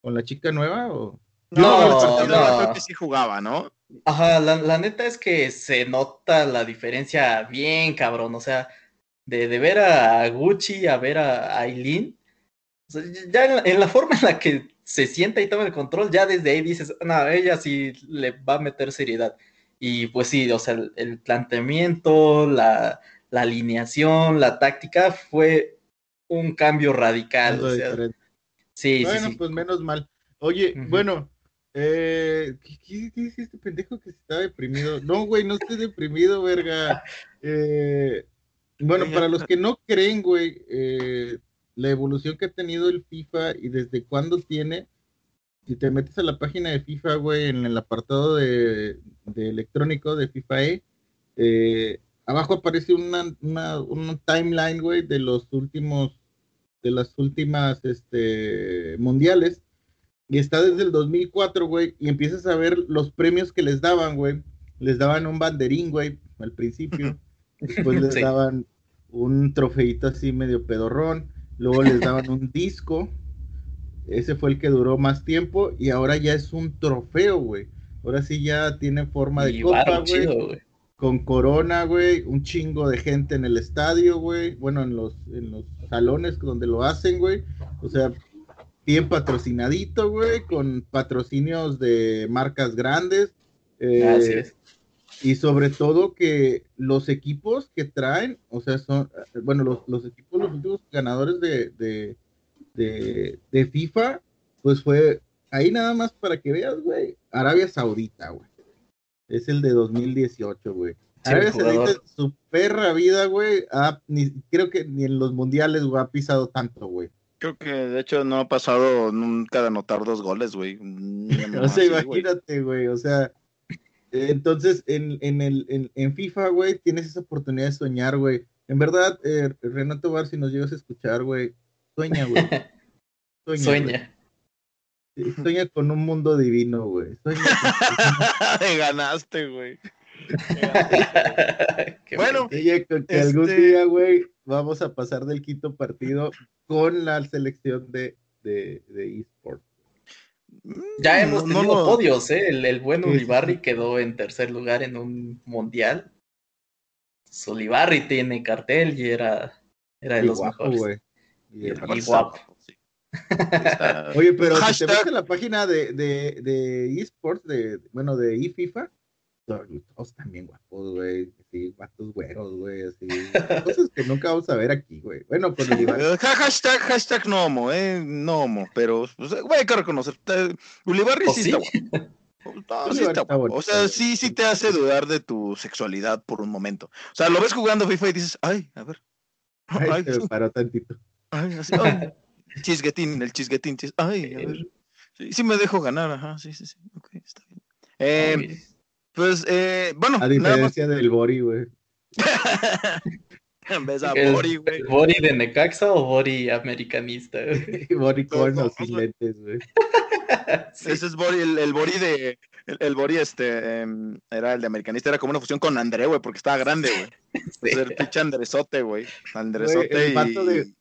[SPEAKER 1] ¿Con la chica nueva o...?
[SPEAKER 3] No, no, no. creo que sí jugaba, ¿no?
[SPEAKER 2] Ajá, la, la, neta es que se nota la diferencia bien, cabrón. O sea, de, de ver a Gucci a ver a Aileen, o sea, ya en la, en la, forma en la que se sienta y toma el control, ya desde ahí dices, no, ella sí le va a meter seriedad. Y pues sí, o sea, el, el planteamiento, la, la, alineación, la táctica fue un cambio radical. O sea, sí,
[SPEAKER 1] bueno,
[SPEAKER 2] sí, sí.
[SPEAKER 1] pues menos mal. Oye, uh -huh. bueno, Eh, ¿qué, qué, dice este pendejo que está deprimido? No, güey, no estoy deprimido, verga. Eh, bueno, para los que no creen, güey, eh, la evolución que ha tenido el FIFA y desde cuándo tiene, si te metes a la página de FIFA, güey, en el apartado de, de electrónico de FIFA E, eh, abajo aparece una, una, una timeline, güey, de los últimos, de las últimas, este, mundiales. Y está desde el 2004, güey, y empiezas a ver los premios que les daban, güey. Les daban un banderín, güey, al principio. Después les
[SPEAKER 2] Sí.
[SPEAKER 1] daban un trofeito así medio pedorrón. Luego les daban un disco. Ese fue el que duró más tiempo. Y ahora ya es un trofeo, güey. Ahora sí ya tiene forma de
[SPEAKER 2] Y
[SPEAKER 1] copa, güey. con corona, güey, un chingo de gente en el estadio, güey, bueno, en los, en los salones donde lo hacen, güey, o sea, bien patrocinadito, güey, con patrocinios de marcas grandes, eh,
[SPEAKER 2] Así es.
[SPEAKER 1] y sobre todo que los equipos que traen, o sea, son, bueno, los, los equipos, los últimos ganadores de, de, de, de FIFA, pues fue, ahí nada más para que veas, güey, Arabia Saudita, güey. Es el de 2018, güey.
[SPEAKER 2] Sí,
[SPEAKER 1] Arabia. Saudita, su perra vida, güey, ni- creo que ni en los mundiales, güey, ha pisado tanto, güey.
[SPEAKER 3] Creo que de hecho no ha pasado nunca de anotar dos goles, güey.
[SPEAKER 1] O sea, imagínate, güey, o sea, entonces en, en, el, en, en FIFA, güey, tienes esa oportunidad de soñar, güey. En verdad, eh, Renato Bar, si nos llegas a escuchar, güey, sueña, güey. Sueña.
[SPEAKER 2] Sueña.
[SPEAKER 1] Sueña con un mundo divino, güey. Sueña con-
[SPEAKER 3] Te ganaste, güey.
[SPEAKER 2] Qué
[SPEAKER 3] Bueno,
[SPEAKER 1] que algún
[SPEAKER 3] Este-
[SPEAKER 1] día, güey, vamos a pasar del quinto partido con la selección de, de, de eSports.
[SPEAKER 2] Ya hemos
[SPEAKER 3] No, no
[SPEAKER 2] tenido podios, ¿eh? El, el buen Ulibarri
[SPEAKER 1] sí.
[SPEAKER 2] quedó en tercer lugar en un mundial. Ulibarri tiene cartel y era, era de
[SPEAKER 1] Y
[SPEAKER 2] los
[SPEAKER 1] guapo,
[SPEAKER 2] mejores.
[SPEAKER 1] Y
[SPEAKER 2] guapo. guapo.
[SPEAKER 3] Sí. Está-
[SPEAKER 1] Oye, pero si te metes a la página de, de, de eSports, de, bueno, de eFIFA, todos todos también guapos, güey. Sí, guatos güeros, güey, así. Cosas que nunca vamos a ver aquí, güey. Bueno, pues Ulibarri.
[SPEAKER 3] Eh, ha- hashtag, hashtag no homo, eh, no homo, pero, pues, güey, hay que reconocer, Ulibarri
[SPEAKER 2] ¿O
[SPEAKER 3] sí,
[SPEAKER 2] sí?
[SPEAKER 3] está guapo. No, sí está guapo.
[SPEAKER 1] bonito,
[SPEAKER 3] O sea, sí, sí te hace dudar de tu sexualidad por un momento. O sea, lo ves jugando FIFA y dices, ay, a ver.
[SPEAKER 1] Ay,
[SPEAKER 3] Ay,
[SPEAKER 1] se me paró tantito.
[SPEAKER 3] ay, así, ay, chisguetín, el chisguetín, chis- ay, a ver. Sí, sí me dejo ganar, ajá, sí, sí, sí, ok, está bien. Eh. Pues, eh, bueno,
[SPEAKER 1] A diferencia del Bori, güey.
[SPEAKER 3] en vez de
[SPEAKER 2] ¿El,
[SPEAKER 3] Bori, güey.
[SPEAKER 2] Bori de Necaxa o Bori americanista?
[SPEAKER 1] Bori con
[SPEAKER 3] no.
[SPEAKER 1] lentes, güey.
[SPEAKER 2] Sí.
[SPEAKER 3] Ese es Bori, el, el Bori de. El, el Bori, este, em, era el de americanista, era como una fusión con André, güey, porque estaba grande, güey. El pinche Andresote, güey. Andresote
[SPEAKER 1] Güey, el
[SPEAKER 3] y.
[SPEAKER 1] vato de-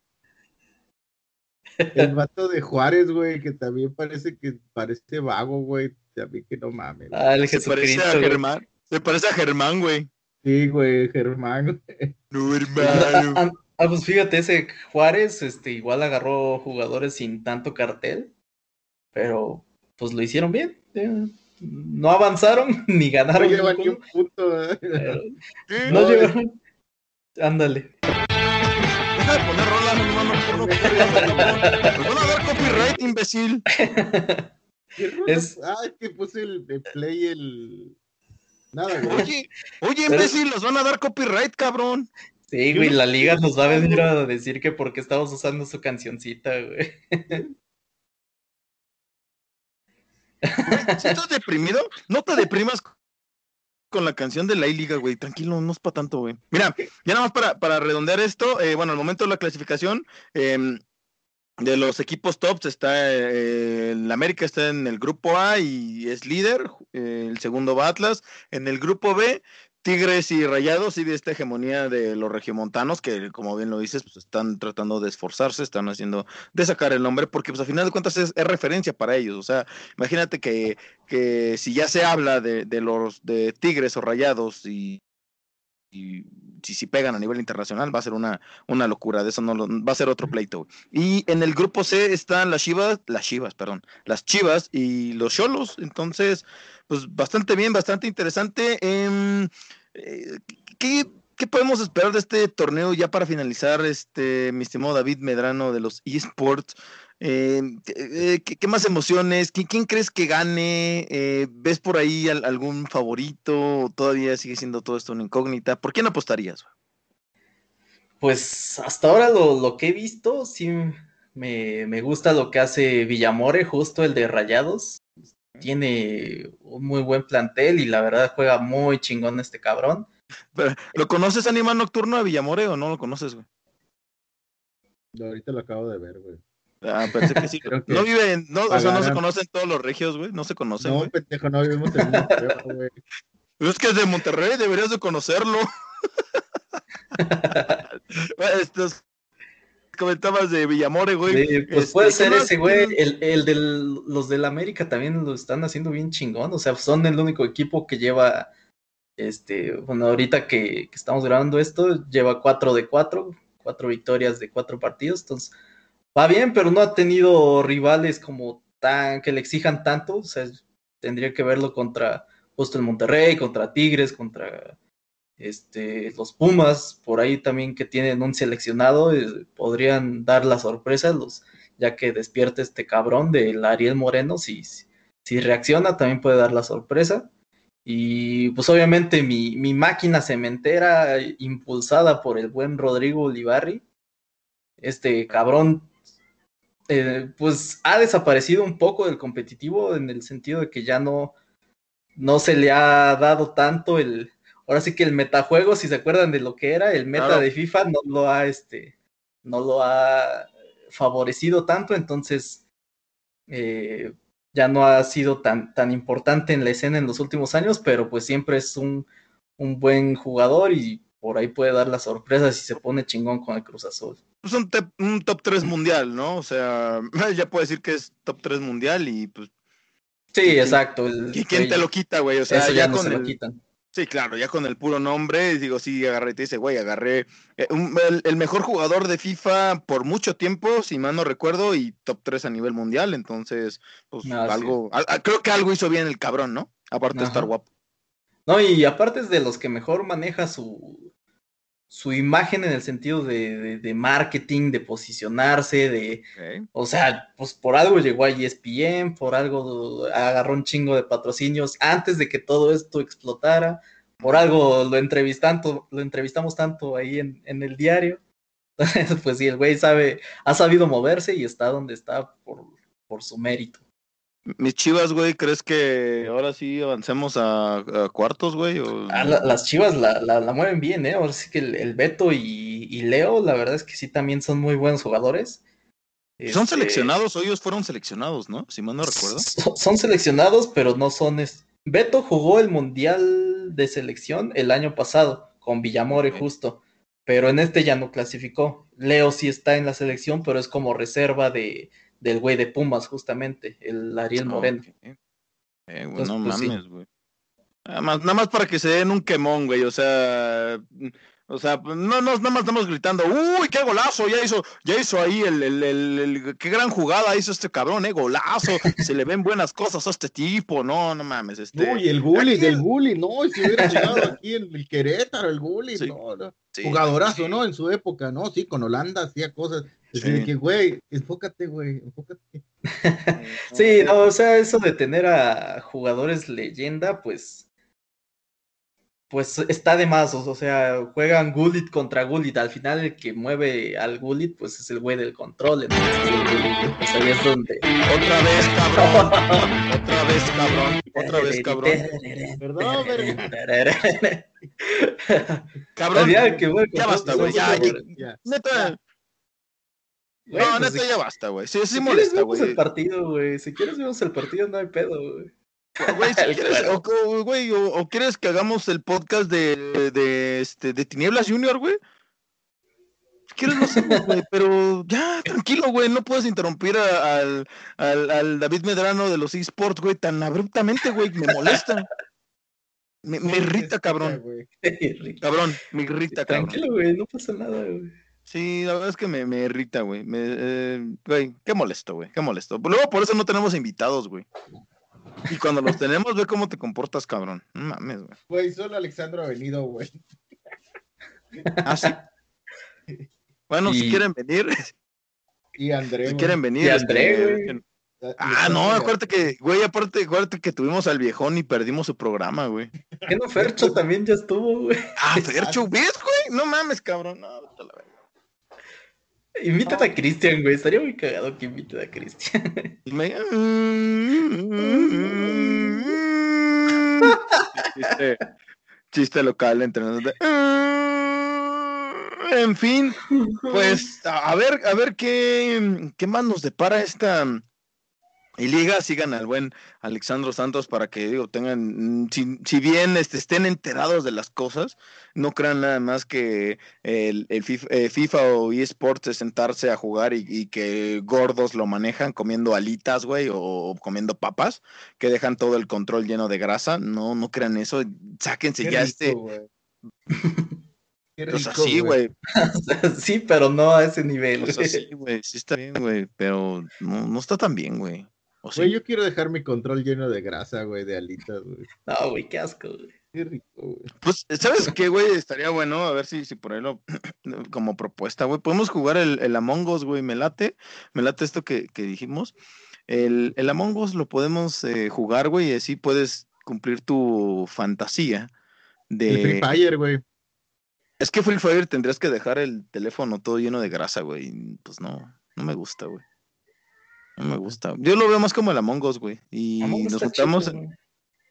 [SPEAKER 1] El vato de Juárez, güey, que también parece que parece vago, güey. También que no mames. güey.
[SPEAKER 2] Ah, el
[SPEAKER 3] Se parece a
[SPEAKER 2] güey.
[SPEAKER 3] Germán. Se parece a Germán, güey.
[SPEAKER 1] Sí, güey, Germán. güey.
[SPEAKER 3] No,
[SPEAKER 2] Ah,
[SPEAKER 3] hermano.
[SPEAKER 2] ah, ah, pues fíjate, ese Juárez este, igual agarró jugadores sin tanto cartel, pero pues lo hicieron bien. eh, No avanzaron ni
[SPEAKER 1] No
[SPEAKER 2] ganaron.
[SPEAKER 1] lleva ni
[SPEAKER 2] ninguno,
[SPEAKER 1] un punto, ¿eh?
[SPEAKER 2] no
[SPEAKER 1] No,
[SPEAKER 2] llegaron. Ándale.
[SPEAKER 3] Deja de poner rolas, no, no, no, no, no, Nos van a dar copyright, imbécil.
[SPEAKER 1] ¿Qué rola?
[SPEAKER 2] Es-
[SPEAKER 1] Ah, es que puse el, el play, el. Nada, güey.
[SPEAKER 3] Oye, oye,
[SPEAKER 2] Pero-
[SPEAKER 3] imbécil, nos van a dar copyright, cabrón.
[SPEAKER 2] Sí, güey, la liga nos va a venir a decir que porque estamos usando su cancioncita, güey.
[SPEAKER 3] Si estás deprimido, no te deprimas con la canción de la I-Liga, güey. Tranquilo, no es para tanto, güey. Mira, ya nada más para, para redondear esto, eh, bueno, al momento de la clasificación, em, de los equipos tops está eh, el América está en el grupo A y es líder, eh, el segundo va Atlas, en el grupo B Tigres y Rayados y de esta hegemonía de los regiomontanos que como bien lo dices, pues están tratando de esforzarse, están haciendo de sacar el nombre porque pues a final de cuentas es, referencia para ellos, o sea, imagínate que, que si ya se habla de, de los de Tigres o Rayados y si, si pegan a nivel internacional va a ser una, una locura, de eso no lo- va a ser otro pleito. Y en el grupo C están las Chivas, las Chivas, perdón, las Chivas y los Cholos, entonces, pues bastante bien, bastante interesante. Em, eh, ¿qué, qué podemos esperar de este torneo ya para finalizar, este, mi estimado David Medrano de los eSports? Eh, eh, ¿qué, más emociones? ¿Quién, crees que gane? Eh, ¿Ves por ahí algún favorito? ¿O todavía sigue siendo todo esto una incógnita? ¿Por quién apostarías?
[SPEAKER 2] Pues hasta ahora lo, que he visto, sí me, me, gusta lo que hace Villamore, justo el de Rayados. Tiene un muy buen plantel y la verdad juega muy chingón este cabrón.
[SPEAKER 3] ¿Lo conoces, Animal Nocturno de Villamore o no lo conoces, güey?
[SPEAKER 1] Ahorita lo acabo de ver, güey.
[SPEAKER 3] Ah, pensé que sí. No viven, no, o sea, no se conocen todos los regios, güey. No se conocen. No,
[SPEAKER 1] pendejo, no vivimos en Monterrey,
[SPEAKER 3] güey. Es que es de Monterrey, deberías de conocerlo. Estos comentabas de Villamore, güey.
[SPEAKER 2] Sí, pues este, puede ser ese, güey. El, el de los del América también lo están haciendo bien chingón. O sea, son el único equipo que lleva, este, bueno, ahorita que, que estamos grabando esto, lleva cuatro de cuatro, cuatro victorias de cuatro partidos. Entonces, va bien, pero no ha tenido rivales como tan, que le exijan tanto. O sea, tendría que verlo contra justo el Monterrey, contra Tigres, contra este, los Pumas, por ahí también que tienen un seleccionado, eh, podrían dar la sorpresa, los, ya que despierta este cabrón del Ariel Moreno, si, si reacciona también puede dar la sorpresa. Y pues obviamente mi, mi máquina cementera impulsada por el buen Rodrigo Olivarri, este cabrón eh, pues ha desaparecido un poco del competitivo en el sentido de que ya no, no se le ha dado tanto el, ahora sí que el metajuego, si se acuerdan de lo que era, el meta de FIFA no lo ha, este, no lo ha favorecido tanto, entonces eh, ya no ha sido tan, tan importante en la escena en los últimos años, pero pues siempre es un, un buen jugador y por ahí puede dar la sorpresa si se pone chingón con el Cruz Azul.
[SPEAKER 3] Pues un, un top 3 mundial, ¿no? O sea, ya puede decir que es top 3 mundial y pues...
[SPEAKER 2] Sí, exacto.
[SPEAKER 3] ¿Y quién te lo quita, güey? O sea, ya, con lo quitan. Sí, claro, ya con el puro nombre, digo, sí, agarré, te dice, güey, agarré eh, el, mejor jugador de FIFA por mucho tiempo, si mal no recuerdo, y top 3 a nivel mundial, entonces, pues ah, algo, creo que algo hizo bien el cabrón, ¿no? Aparte de estar guapo.
[SPEAKER 2] No, y aparte es de los que mejor maneja su, su imagen en el sentido de, de, marketing, de posicionarse, de, o sea, pues por algo llegó a ESPN, por algo agarró un chingo de patrocinios antes de que todo esto explotara, por algo lo entrevistando, lo entrevistamos tanto ahí en, en el diario. pues sí, el güey sabe, ha sabido moverse y está donde está por, por su mérito.
[SPEAKER 3] Mis chivas, güey, ¿crees que ahora sí avancemos a, cuartos, güey?
[SPEAKER 2] Ah, las chivas la, la, mueven bien, ¿eh? Ahora sí que el, Beto y, Leo, la verdad es que sí también son muy buenos jugadores.
[SPEAKER 3] Son este, seleccionados, o ellos fueron seleccionados, ¿no? Si mal no recuerdo.
[SPEAKER 2] Son, seleccionados, pero no son. Beto jugó el Mundial de Selección el año pasado, con Villamore, justo. Pero en este ya no clasificó. Leo sí está en la selección, pero es como reserva de del güey de Pumas, justamente, el Ariel Moreno.
[SPEAKER 3] Eh, no pues, mames, güey. Nada más, nada más para que se den un quemón, güey. O sea, o sea, no, no, nada más estamos gritando, uy, qué golazo, ya hizo, ya hizo ahí el, el, el, qué gran jugada hizo este cabrón, eh, golazo, se le ven buenas cosas a este tipo, no, no mames, este.
[SPEAKER 1] Uy, el bully, del bully, no, si hubiera llegado aquí en el Querétaro, el bully, no, no. Jugadorazo, ¿no? En su época, ¿no? Sí, con Holanda hacía cosas, Decir que, güey, enfócate, güey, enfócate.
[SPEAKER 2] sí, no, o sea, eso de tener a jugadores leyenda, pues. Pues está de más, o sea, juegan Gullit contra Gullit. Al final, el que mueve al Gullit, pues es el güey del control. Entonces, ahí es donde.
[SPEAKER 3] Otra vez, cabrón. Otra vez, cabrón. Otra vez, cabrón. Perdón, Cabrón. Ya, ya basta, güey. Ya, ya. Neta no, pues neta, ya basta, güey. Sí, sí
[SPEAKER 2] si
[SPEAKER 3] molesta,
[SPEAKER 2] güey. el partido, güey. Si quieres vemos el partido, no hay pedo, güey.
[SPEAKER 3] Güey, si quieres, o, güey, o, quieres que hagamos el podcast de, de, este, de Tinieblas Junior, güey. Quieres lo hacemos, güey, pero ya, tranquilo, güey, no puedes interrumpir al, al, al, David Medrano de los eSports, güey, tan abruptamente, güey, me molesta. Me, me irrita, cabrón. Cabrón, me irrita,
[SPEAKER 2] cabrón. Tranquilo, güey, no pasa nada, güey.
[SPEAKER 3] Sí, la verdad es que me, me irrita, güey. Me, eh, güey, qué molesto, güey, qué molesto. Luego por eso no tenemos invitados, güey. Y cuando los tenemos, ve cómo te comportas, cabrón. No mames, güey.
[SPEAKER 1] Güey, solo Alexandro ha venido, güey.
[SPEAKER 3] Ah, sí. Bueno, si quieren venir,
[SPEAKER 1] Y André.
[SPEAKER 3] si quieren venir.
[SPEAKER 2] Y André,
[SPEAKER 3] este,
[SPEAKER 2] güey.
[SPEAKER 3] Ah, no, acuérdate que, güey, aparte, acuérdate que tuvimos al viejón y perdimos su programa, güey.
[SPEAKER 2] ¿Qué no, Fercho también ya estuvo, güey?
[SPEAKER 3] Ah, Fercho, ¿ves, güey? No mames, cabrón. No, vete a la verga.
[SPEAKER 2] Invítate a Cristian, güey. Estaría muy cagado que invite a Cristian.
[SPEAKER 3] Y me- chiste, chiste local entre nosotros. En fin, pues a a ver, a ver qué, qué más nos depara esta y liga. Sigan al buen Alexandro Santos para que digo, tengan, mm, si, si bien este, estén enterados de las cosas, no crean nada más que el, el FIFA, eh, FIFA o eSports es sentarse a jugar y, y que gordos lo manejan comiendo alitas, güey, o comiendo papas, que dejan todo el control lleno de grasa. No, no crean eso. Sáquense
[SPEAKER 1] Qué
[SPEAKER 3] ya
[SPEAKER 1] rico,
[SPEAKER 3] este.
[SPEAKER 1] Qué
[SPEAKER 3] O sea,
[SPEAKER 1] rico,
[SPEAKER 3] sí, güey.
[SPEAKER 2] O sea, sí, pero no a ese nivel.
[SPEAKER 3] O sea, sí, güey. Sí está bien, güey. Pero no, no está tan bien, güey. O sí.
[SPEAKER 1] Güey, yo quiero dejar mi control lleno de grasa, güey, de alitas, güey.
[SPEAKER 2] No, güey, qué asco, güey.
[SPEAKER 1] Qué rico, güey.
[SPEAKER 3] Pues, ¿sabes qué, güey? Estaría bueno, a ver si, si por ahí lo, como propuesta, güey. Podemos jugar el, el Among Us, güey, me late, me late esto que, que dijimos. El, el Among Us lo podemos eh, jugar, güey, y así puedes cumplir tu fantasía
[SPEAKER 1] El Free
[SPEAKER 3] de...
[SPEAKER 1] Fire, güey.
[SPEAKER 3] Es que Free Fire tendrías que dejar el teléfono todo lleno de grasa, güey. Pues no, no me gusta, güey. No me gusta. Yo lo veo más como el Among Us, güey. Y
[SPEAKER 2] Among
[SPEAKER 3] nos juntamos...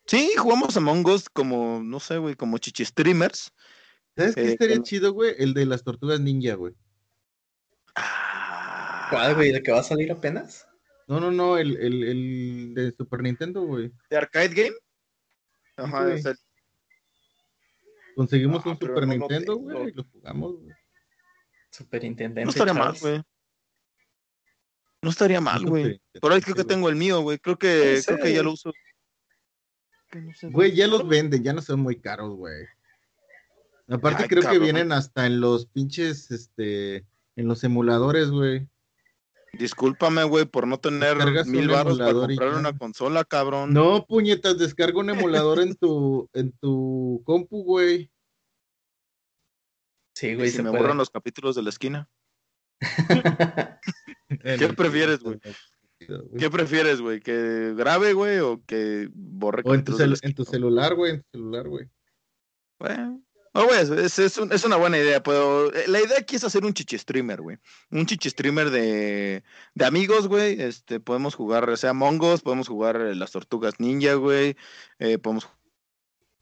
[SPEAKER 3] Sí, jugamos Among Us como, no sé, güey, como chichi streamers.
[SPEAKER 1] ¿Sabes qué
[SPEAKER 3] Eh,
[SPEAKER 1] estaría chido, güey? El de las tortugas ninja, güey.
[SPEAKER 3] Ah,
[SPEAKER 2] ¿Cuál, güey? ¿De que va a salir apenas?
[SPEAKER 1] No, no, no, el, el, el de Super Nintendo, güey.
[SPEAKER 3] ¿De arcade game? Ajá,
[SPEAKER 1] güey.
[SPEAKER 3] o sea,
[SPEAKER 1] Conseguimos
[SPEAKER 3] Ah,
[SPEAKER 1] un Super
[SPEAKER 3] no
[SPEAKER 1] Nintendo, güey, y lo jugamos, güey.
[SPEAKER 2] Superintendente.
[SPEAKER 3] no estaría mal, güey. No estaría mal, güey. Por ahí creo que tengo el mío, güey. Creo que, creo que ya lo uso.
[SPEAKER 1] Güey, ya los venden, ya no son muy caros, güey. Aparte
[SPEAKER 3] Ay,
[SPEAKER 1] creo
[SPEAKER 3] cabrón.
[SPEAKER 1] que vienen hasta en los pinches, este, en los emuladores, güey.
[SPEAKER 3] Discúlpame, güey, por no tener
[SPEAKER 1] Descargas
[SPEAKER 3] mil
[SPEAKER 1] un
[SPEAKER 3] baros para comprar una consola, cabrón.
[SPEAKER 1] No, puñetas, descarga un emulador en tu, en tu compu, güey.
[SPEAKER 2] Sí, güey,
[SPEAKER 3] si
[SPEAKER 2] se
[SPEAKER 3] me
[SPEAKER 2] puede.
[SPEAKER 3] borran los capítulos de la esquina. ¿Qué prefieres, güey? ¿Qué prefieres, güey? ¿Que grabe, güey, o que borre
[SPEAKER 1] O en tu, celu- en tu celular, güey, en tu celular, güey.
[SPEAKER 3] Bueno, no, güey, es, es, es un- es una buena idea, pero eh, la idea aquí es hacer un chichi streamer, güey. Un chichi streamer de, de amigos, güey. Este, podemos jugar, o sea, Mongos, podemos jugar eh, las tortugas ninja, güey. eh, podemos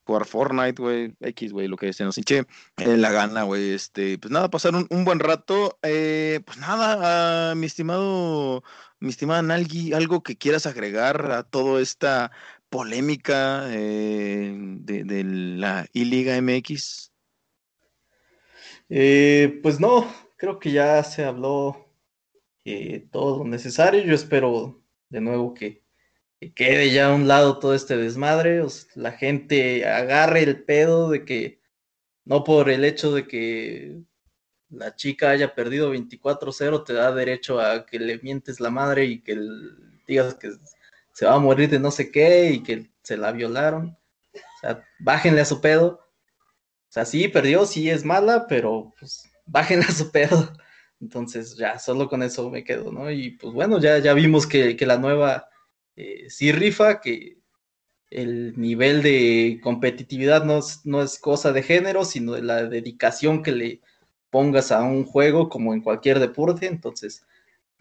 [SPEAKER 3] jugar Fortnite, güey. X, güey, lo que se nos hinche eh, la gana, güey. Este, pues nada, pasar un, buen rato. Eh, pues nada, ah, mi estimado, mi estimada Nalgi, algo que quieras agregar a toda esta polémica eh, de, la I-Liga MX.
[SPEAKER 2] Pues no, creo que ya se habló todo lo necesario. Yo espero de nuevo que, que quede ya a un lado todo este desmadre. o sea, la gente agarre el pedo de que no por el hecho de que la chica haya perdido 24-0 te da derecho a que le mientes la madre y que digas que se va a morir de no sé qué y que se la violaron. O sea, bájenle a su pedo. O sea, sí, perdió, sí es mala, pero pues bájenle a su pedo. Entonces ya, solo con eso me quedo, ¿no? Y pues bueno, ya, ya vimos que, que la nueva eh, sí rifa, que el nivel de competitividad no es, no es cosa de género, sino de la dedicación que le pongas a un juego como en cualquier deporte. Entonces,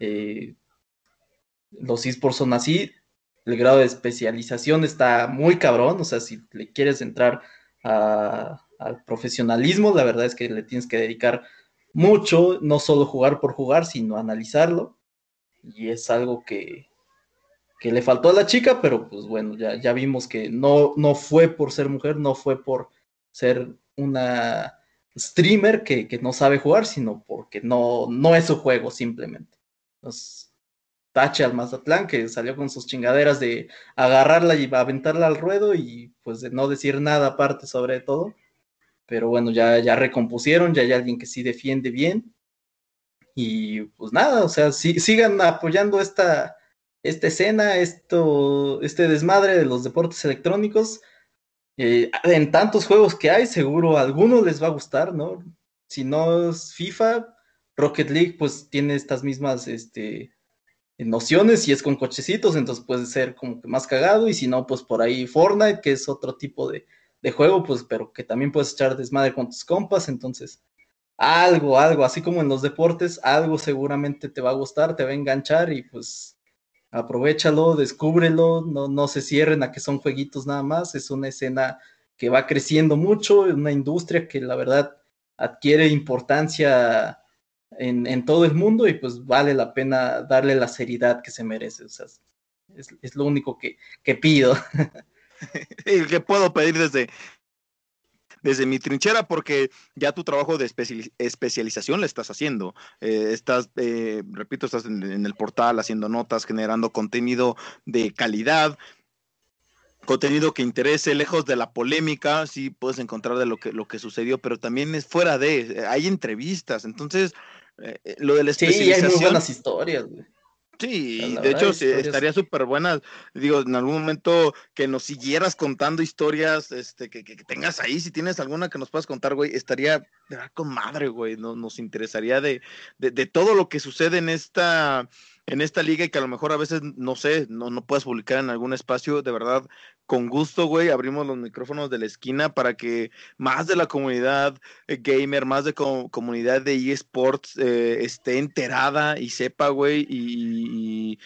[SPEAKER 2] eh, los esports son así. El grado de especialización está muy cabrón. O sea, si le quieres entrar al profesionalismo, la verdad es que le tienes que dedicar mucho, no solo jugar por jugar, sino analizarlo. Y es algo que, que le faltó a la chica, pero pues bueno, ya, ya vimos que no, no fue por ser mujer, no fue por ser una streamer que, que no sabe jugar, sino porque no, no es su juego simplemente. Entonces, tache al Mazatlán que salió con sus chingaderas de agarrarla y aventarla al ruedo y pues de no decir nada aparte sobre todo. Pero bueno, ya, ya recompusieron, ya hay alguien que sí defiende bien. Y pues nada, o sea, sí- sigan apoyando esta, esta escena, esto, este desmadre de los deportes electrónicos. Eh, en tantos juegos que hay, seguro a algunos les va a gustar, ¿no? si no es FIFA, Rocket League pues tiene estas mismas este, nociones y es con cochecitos, entonces puede ser como que más cagado y si no, pues por ahí Fortnite, que es otro tipo de, de juego, pues pero que también puedes echar desmadre con tus compas, entonces algo, algo, así como en los deportes, algo seguramente te va a gustar, te va a enganchar y pues aprovechalo, descúbrelo, no, no se cierren a que son jueguitos nada más, es una escena que va creciendo mucho, una industria que la verdad adquiere importancia en, todo el mundo y pues vale la pena darle la seriedad que se merece. O sea, es, lo único que, que pido.
[SPEAKER 3] y que puedo pedir desde, desde mi trinchera porque ya tu trabajo de especialización le estás haciendo. Eh, estás, eh, repito, estás en, el portal haciendo notas, generando contenido de calidad, contenido que interese, lejos de la polémica, sí puedes encontrar de lo que, lo que sucedió, pero también es fuera de, hay entrevistas, entonces eh, lo de la especialización.
[SPEAKER 2] Sí, hay muy buenas historias, güey.
[SPEAKER 3] Sí, de hecho estaría súper buena, digo, en algún momento que nos siguieras contando historias, este, que, que, tengas ahí, si tienes alguna que nos puedas contar, güey, estaría con madre, güey, nos, nos interesaría de, de, de, todo lo que sucede en esta, en esta liga y que a lo mejor a veces, no sé, no, no puedes publicar en algún espacio, de verdad, con gusto, güey, abrimos los micrófonos de la esquina para que más de la comunidad eh, gamer, más de comunidad de eSports eh, esté enterada y sepa, güey, y,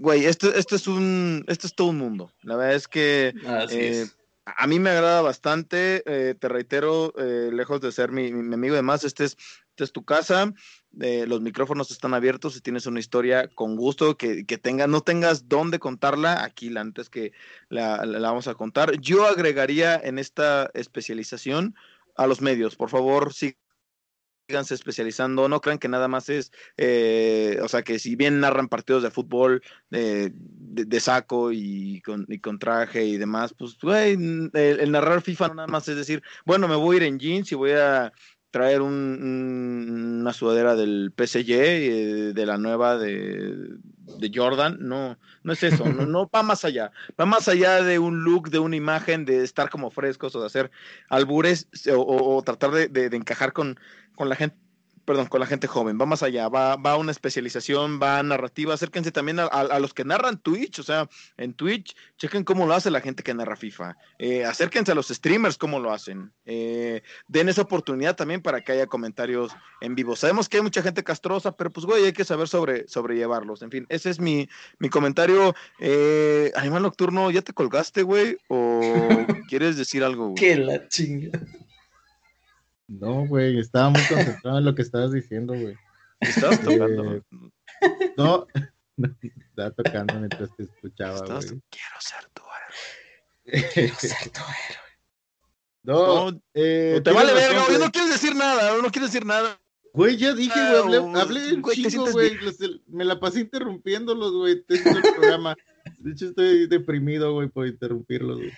[SPEAKER 3] güey, esto, esto es un, esto es todo un mundo. La verdad es que eh, a mí me agrada bastante, te reitero, lejos de ser mi, mi, amigo, además, este es, esta es tu casa, eh, los micrófonos están abiertos, si tienes una historia con gusto, que, que tenga, no tengas dónde contarla, aquí la antes que la, vamos a contar. Yo agregaría en esta especialización a los medios, por favor, síganse especializando, no crean que nada más es, eh, o sea, que si bien narran partidos de fútbol de, saco y con, y con, traje y demás, pues, güey, el, narrar FIFA nada más es decir, bueno, me voy a ir en jeans y voy a traer un, una sudadera del PSG, eh, de la nueva de, de, Jordan, no, no es eso, no, no va más allá, va más allá de un look, de una imagen, de estar como frescos o de hacer albures o, tratar de, de, encajar con, con la gente perdón, con la gente joven, va más allá, va, va a una especialización, va a narrativa, acérquense también a, los que narran Twitch, o sea, en Twitch, chequen cómo lo hace la gente que narra FIFA, eh, acérquense a los streamers cómo lo hacen, eh, den esa oportunidad también para que haya comentarios en vivo. Sabemos que hay mucha gente castrosa, pero pues güey, hay que saber sobre, sobrellevarlos, en fin, ese es mi, mi comentario. Eh, Animal Nocturno, ¿ya te colgaste, güey? ¿O quieres decir algo, güey?
[SPEAKER 2] Que la chinga.
[SPEAKER 1] No, güey, estaba muy concentrado en lo que estabas diciendo, güey.
[SPEAKER 3] ¿Estabas tocando?
[SPEAKER 1] Eh, no, estaba tocando mientras te escuchaba, güey.
[SPEAKER 3] Quiero ser tu
[SPEAKER 2] héroe. Quiero ser tu héroe.
[SPEAKER 1] No,
[SPEAKER 3] no eh, te vale verga, güey, no quieres decir nada, no quieres decir nada.
[SPEAKER 1] Güey, ya dije, güey, hablé, ah, hablé un chingo, güey. Me la pasé interrumpiéndolos, güey. Tengo el programa. De hecho, estoy deprimido, güey, por interrumpirlos, güey.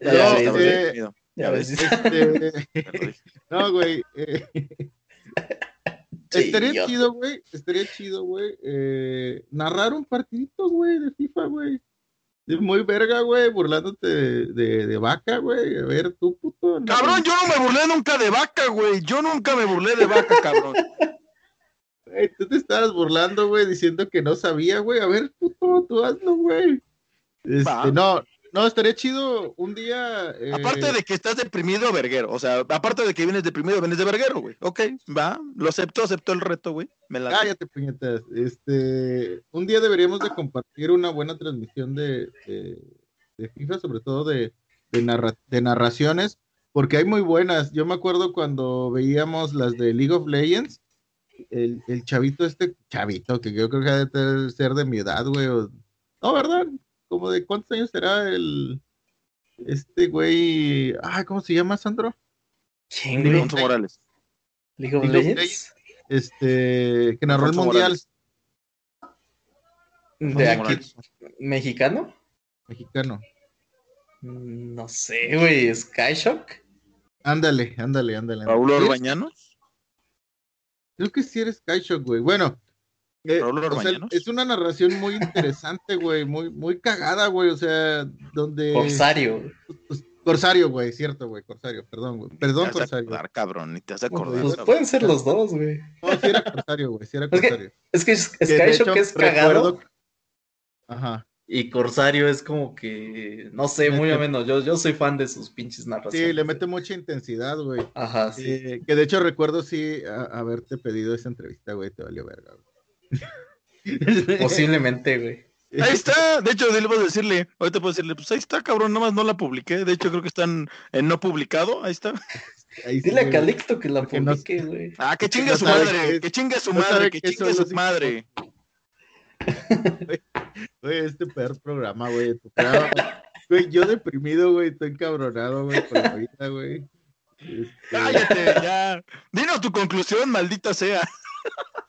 [SPEAKER 2] No, eh, ya ves. Este,
[SPEAKER 1] no, güey. Eh, estaría chido, güey. Estaría chido, güey. Eh, narrar un partidito, güey, de FIFA, güey. Muy verga, güey, burlándote de, de, vaca, güey. A ver, tú, puto.
[SPEAKER 3] Cabrón, yo no me burlé nunca de vaca, güey. Yo nunca me burlé de vaca, cabrón.
[SPEAKER 1] Güey, tú te estabas burlando, güey, diciendo que no sabía, güey. A ver, puto, tú hazlo, güey. Este, no, no, estaría chido un día.
[SPEAKER 3] Eh, aparte de que estás deprimido, verguero. O sea, aparte de que vienes deprimido, vienes de verguero, güey. Ok, va, lo acepto, acepto el reto, güey.
[SPEAKER 1] Me la Cállate, puñetas. Este, un día deberíamos de compartir una buena transmisión de, de, FIFA, sobre todo de, de, narraciones, porque hay muy buenas. Yo me acuerdo cuando veíamos las de League of Legends, el, el chavito este, chavito, que yo creo que debe ser de mi edad, güey. No, ¿verdad? Como de cuántos años será el este güey, ah, ¿cómo se llama, Sandro?
[SPEAKER 2] ¿Quién,
[SPEAKER 3] güey? Morales.
[SPEAKER 2] League of Legends.
[SPEAKER 1] Este, que narró el mundial.
[SPEAKER 2] ¿De aquí? ¿Mexicano?
[SPEAKER 1] Mexicano.
[SPEAKER 2] Mm, no sé, güey, Skyshock.
[SPEAKER 1] Ándale, ándale, ándale.
[SPEAKER 3] ¿Raúl Orbañanos?
[SPEAKER 1] Creo que sí eres Skyshock, güey. Bueno, eh, es una narración muy interesante, güey, muy, muy cagada, güey, o sea, donde...
[SPEAKER 2] Corsario.
[SPEAKER 1] Pues, Corsario, güey, cierto, güey, Corsario, perdón, güey. Perdón,
[SPEAKER 3] Te vas a
[SPEAKER 1] Corsario.
[SPEAKER 3] acordar, cabrón, ni te vas a acordar.
[SPEAKER 2] Pues
[SPEAKER 3] cabrón.
[SPEAKER 2] pueden ser los dos, güey.
[SPEAKER 1] No, sí era Corsario, güey, sí era
[SPEAKER 2] Es que-
[SPEAKER 1] Corsario.
[SPEAKER 2] Es que Sky
[SPEAKER 1] Que, hecho,
[SPEAKER 2] es cagado
[SPEAKER 1] recuerdo- Ajá.
[SPEAKER 2] y Corsario es como que, no sé, muy
[SPEAKER 1] Mete-
[SPEAKER 2] o menos. Yo, yo soy fan de sus pinches narraciones.
[SPEAKER 1] Sí, le mete mucha intensidad, güey.
[SPEAKER 2] Ajá, sí.
[SPEAKER 1] Eh, que de hecho recuerdo sí a- haberte pedido esa entrevista, güey, te valió verga, güey.
[SPEAKER 2] Posiblemente, güey.
[SPEAKER 3] Ahí está, de hecho, le puedo decirle, ahorita puedo decirle, pues ahí está, cabrón, nomás no la publiqué, de hecho creo que están en no publicado, ahí está.
[SPEAKER 1] Ahí sí,
[SPEAKER 2] Dile a. Calixto que la publique, güey.
[SPEAKER 3] Ah, que chingue su madre, que chingue su
[SPEAKER 1] no
[SPEAKER 3] madre, que chingue su madre.
[SPEAKER 1] Güey, este peor programa, güey. tu programa- Güey, yo deprimido, güey, estoy encabronado, güey, por la vida, güey. Este,
[SPEAKER 3] Cállate, ya. Dinos tu conclusión, maldita sea.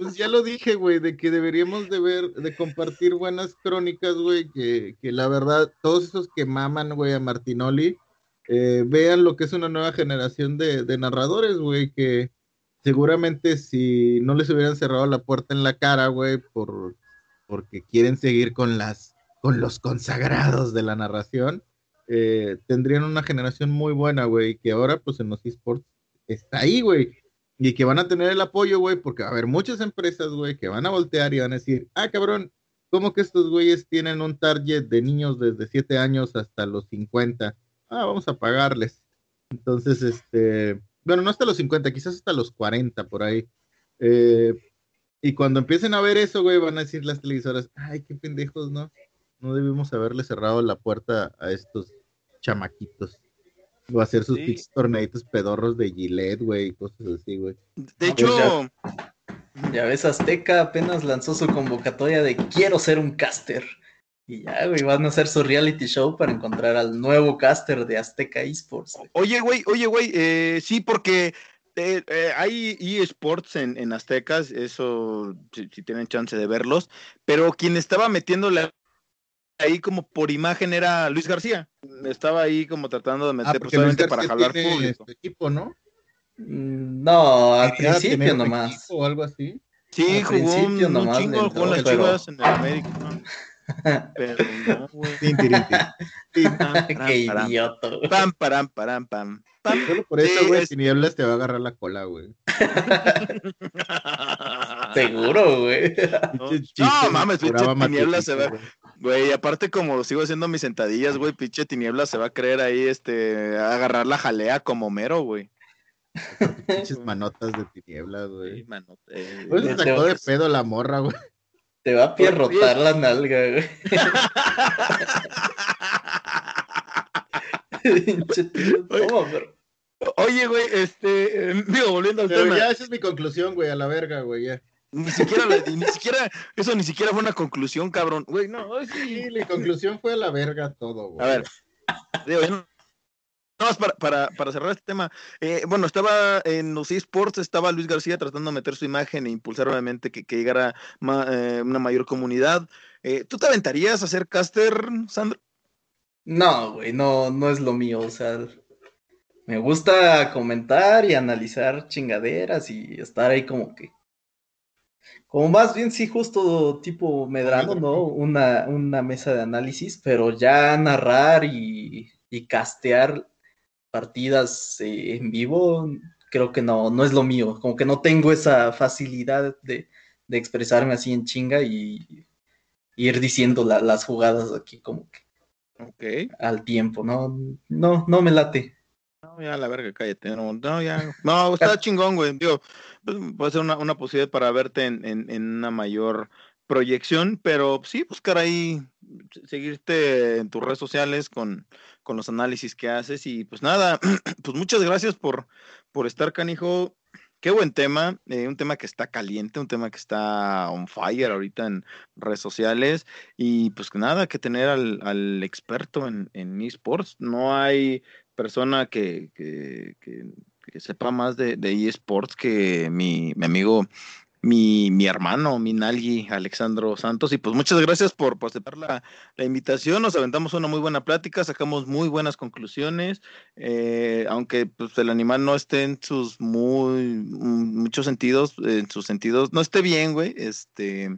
[SPEAKER 1] Pues ya lo dije, güey, de que deberíamos de ver, de compartir buenas crónicas, güey, que, que la verdad, todos esos que maman, güey, a Martinoli, eh, vean lo que es una nueva generación de, de narradores, güey, que seguramente si no les hubieran cerrado la puerta en la cara, güey, por, porque quieren seguir con las, con los consagrados de la narración, eh, tendrían una generación muy buena, güey, que ahora, pues, en los esports está ahí, güey. Y que van a tener el apoyo, güey, porque va a haber muchas empresas, güey, que van a voltear y van a decir, ah, cabrón, ¿cómo que estos güeyes tienen un target de niños desde 7 años hasta los 50? Ah, vamos a pagarles. Entonces, este, bueno, no hasta los 50, quizás hasta los 40 por ahí. Eh, y cuando empiecen a ver eso, güey, van a decir las televisoras, ay, qué pendejos, ¿no? No debimos haberle cerrado la puerta a estos chamaquitos. O hacer sus
[SPEAKER 3] Sí.
[SPEAKER 1] pinches torneitos pedorros de Gillette, güey, y cosas así, güey.
[SPEAKER 3] De
[SPEAKER 2] No,
[SPEAKER 3] hecho,
[SPEAKER 2] Ya ves, Azteca apenas lanzó su convocatoria de quiero ser un caster. Y ya, güey, van a hacer su reality show para encontrar al nuevo caster de Azteca Esports.
[SPEAKER 3] oye, güey, oye, güey, eh, sí, porque eh, eh, hay eSports en, en Aztecas, eso, si, si tienen chance de verlos, pero quien estaba metiéndole ahí como por imagen era Luis García. Estaba ahí como tratando de meter,
[SPEAKER 1] Ah,
[SPEAKER 3] pues,
[SPEAKER 1] porque Luis
[SPEAKER 3] obviamente para jalar
[SPEAKER 1] tiene
[SPEAKER 3] público.
[SPEAKER 1] su equipo, ¿no?
[SPEAKER 2] Mm, No, al principio nomás.
[SPEAKER 1] equipo O algo así.
[SPEAKER 3] Sí,
[SPEAKER 2] Al
[SPEAKER 3] jugó un,
[SPEAKER 2] principio
[SPEAKER 3] un chingo, en las
[SPEAKER 2] pero-
[SPEAKER 3] chivas en el América. ¿no? Pero no, güey.
[SPEAKER 2] Qué
[SPEAKER 3] param,
[SPEAKER 2] idiota. güey.
[SPEAKER 3] Pam, param, param, pam. pam.
[SPEAKER 1] Solo por eso,
[SPEAKER 3] Sí,
[SPEAKER 1] güey,
[SPEAKER 3] es-
[SPEAKER 1] Tinieblas te va a agarrar la cola, güey.
[SPEAKER 2] Seguro, güey.
[SPEAKER 3] No, no mames, tiniebla se va.
[SPEAKER 1] Güey.
[SPEAKER 3] Güey, aparte como sigo haciendo mis sentadillas, güey, pinche tiniebla se va a creer ahí, este, a agarrar la jalea como mero, güey.
[SPEAKER 1] Pinches manotas de tinieblas,
[SPEAKER 3] Sí,
[SPEAKER 1] güey.
[SPEAKER 3] mano, eh,
[SPEAKER 1] Pues se
[SPEAKER 2] Te-
[SPEAKER 1] sacó de pedo la morra, güey.
[SPEAKER 2] Te va a pierrotar la nalga, güey. Toma, bro.
[SPEAKER 3] Oye, güey, este, eh, digo, volviendo al
[SPEAKER 1] Pero
[SPEAKER 3] tema,
[SPEAKER 1] ya esa es mi conclusión, güey, a la verga, güey, ya.
[SPEAKER 3] Ni siquiera, la- ni siquiera, eso ni siquiera fue una conclusión, cabrón, güey, no, sí,
[SPEAKER 1] Sí, la conclusión fue a la verga todo, güey.
[SPEAKER 3] A ver, digo, no- nada más para, para, para cerrar este tema. eh, bueno, estaba en los eSports, estaba Luis García tratando de meter su imagen e impulsar obviamente que, que llegara ma- eh, una mayor comunidad. Eh, ¿Tú te aventarías a ser caster, Sandro?
[SPEAKER 2] No, güey, no, no es lo mío. O sea, me gusta comentar y analizar chingaderas y estar ahí como que. Como más bien, sí, justo tipo Medrano, ¿no? Una, una mesa de análisis, pero ya narrar y, y castear partidas eh, en vivo, creo que no, no es lo mío. Como que no tengo esa facilidad de, de expresarme así en chinga y, y ir diciendo la- las jugadas aquí como que al tiempo, ¿no? No, no me late.
[SPEAKER 3] No, ya la verga, cállate. No, no, ya. No, está chingón, güey. Digo, pues, puede ser una, una posibilidad para verte en, en, en una mayor proyección, pero sí, buscar ahí, se- seguirte en tus redes sociales con, con los análisis que haces y pues nada, pues muchas gracias por, por estar, canijo. Qué buen tema, eh, un tema que está caliente, un tema que está on fire ahorita en redes sociales y pues que nada, que tener al, al experto en, en esports. No hay persona que, que, que- sepa más de, eSports que mi, mi amigo, mi, mi hermano, mi Nalgi, Alexandro Santos. Y pues muchas gracias por, por aceptar la, la invitación. Nos aventamos una muy buena plática, sacamos muy buenas conclusiones. eh, aunque pues, el animal no esté en sus muy mm, muchos sentidos, en sus sentidos, no esté bien, güey. Este,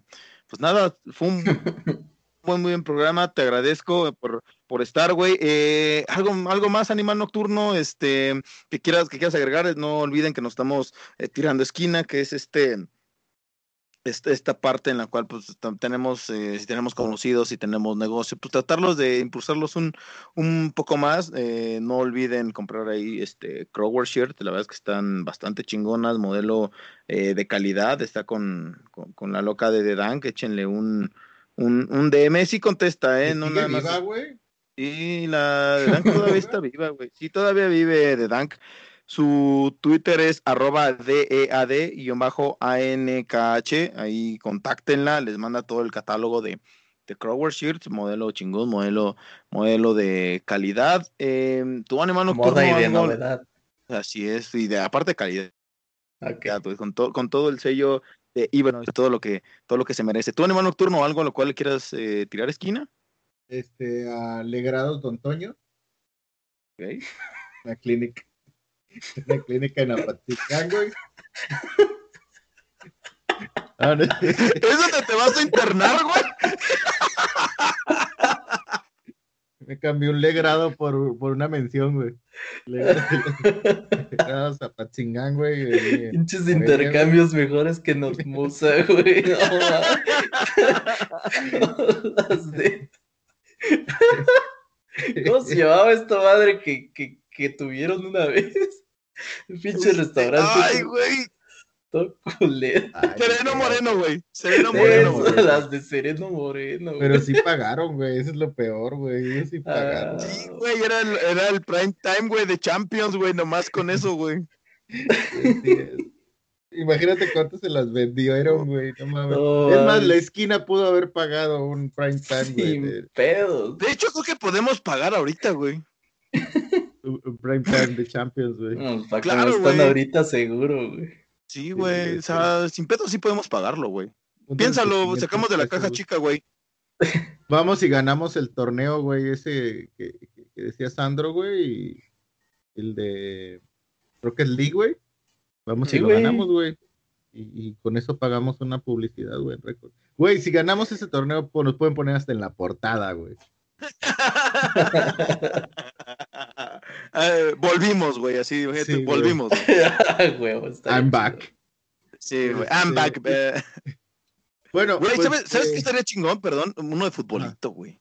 [SPEAKER 3] pues nada, fue un buen, muy buen programa. Te agradezco por, por estar, güey. Eh, algo, algo más, Animal Nocturno, este, que quieras, que quieras agregar. No olviden que nos estamos eh, tirando esquina, que es este esta, esta parte en la cual pues tenemos, eh, si tenemos conocidos, si tenemos negocio, pues tratarlos de impulsarlos un, un poco más. Eh, no olviden comprar ahí este Crower Shirt, la verdad es que están bastante chingonas, modelo eh, de calidad, está con, con, la loca de The Dank, échenle un, un, un DM, sí contesta, ¿eh? No nada más.
[SPEAKER 1] Viva, güey?
[SPEAKER 3] Sí, la The Dank todavía está viva, güey. Sí, todavía vive The Dank. Su Twitter es arroba DEAD-ANKH. Ahí contáctenla, les manda todo el catálogo de, de Crower Shirts, modelo chingón, modelo, modelo de calidad. Eh, tu animal
[SPEAKER 2] Moda y de novedad.
[SPEAKER 3] Así es, y de aparte de calidad. Pues, con, con todo el sello de y todo lo que, todo lo que se merece. ¿Tu animal nocturno algo a lo cual le quieras eh, tirar esquina?
[SPEAKER 1] Este, a Legrados Don Toño.
[SPEAKER 3] Ok.
[SPEAKER 1] La clínica. Una clínica en Apaticán, güey.
[SPEAKER 3] Ah, ¿Es donde te vas a internar, güey?
[SPEAKER 1] Me cambió un legrado por, por una mención, güey. Legrados a Patzingán, güey.
[SPEAKER 2] Pinches intercambios mejores que nos musa, güey. ¿Cómo se llamaba esta madre que, que, que tuvieron una vez? El pinche restaurante.
[SPEAKER 3] Ay, güey.
[SPEAKER 2] Todo culero.
[SPEAKER 3] Sereno Moreno, güey. Sereno Moreno,
[SPEAKER 2] güey. Las de Sereno Moreno, güey.
[SPEAKER 1] Pero sí pagaron, güey. Eso es lo peor, güey. Ellos sí pagaron.
[SPEAKER 3] sí, güey. Era el, era el prime time, güey, de Champions, güey. Nomás con eso, güey.
[SPEAKER 1] Imagínate cuánto se las vendieron, güey. No mames. es más, la esquina pudo haber pagado un prime time, güey.
[SPEAKER 2] Sin de... pedos.
[SPEAKER 3] De hecho, creo que podemos pagar ahorita, güey.
[SPEAKER 1] prime time de Champions, güey.
[SPEAKER 2] No, para claro, están ahorita seguro, güey.
[SPEAKER 3] Sí, güey. o sea, sin pedo sí podemos pagarlo, güey. Piénsalo, sacamos de la caja chica, güey.
[SPEAKER 1] Vamos y ganamos el torneo, güey, ese que, decía Sandro, güey, y el de Rocket League, güey. Vamos y lo ganamos, güey. Y, con eso pagamos una publicidad, güey, récord. Güey, si ganamos ese torneo, pues, nos pueden poner hasta en la portada, güey.
[SPEAKER 3] Eh, volvimos, güey, así, volvimos.
[SPEAKER 1] I'm back.
[SPEAKER 3] Sí, güey, I'm back. Eh.
[SPEAKER 1] Bueno,
[SPEAKER 3] güey, pues, ¿sabes, qué estaría chingón? Perdón, uno de futbolito, güey.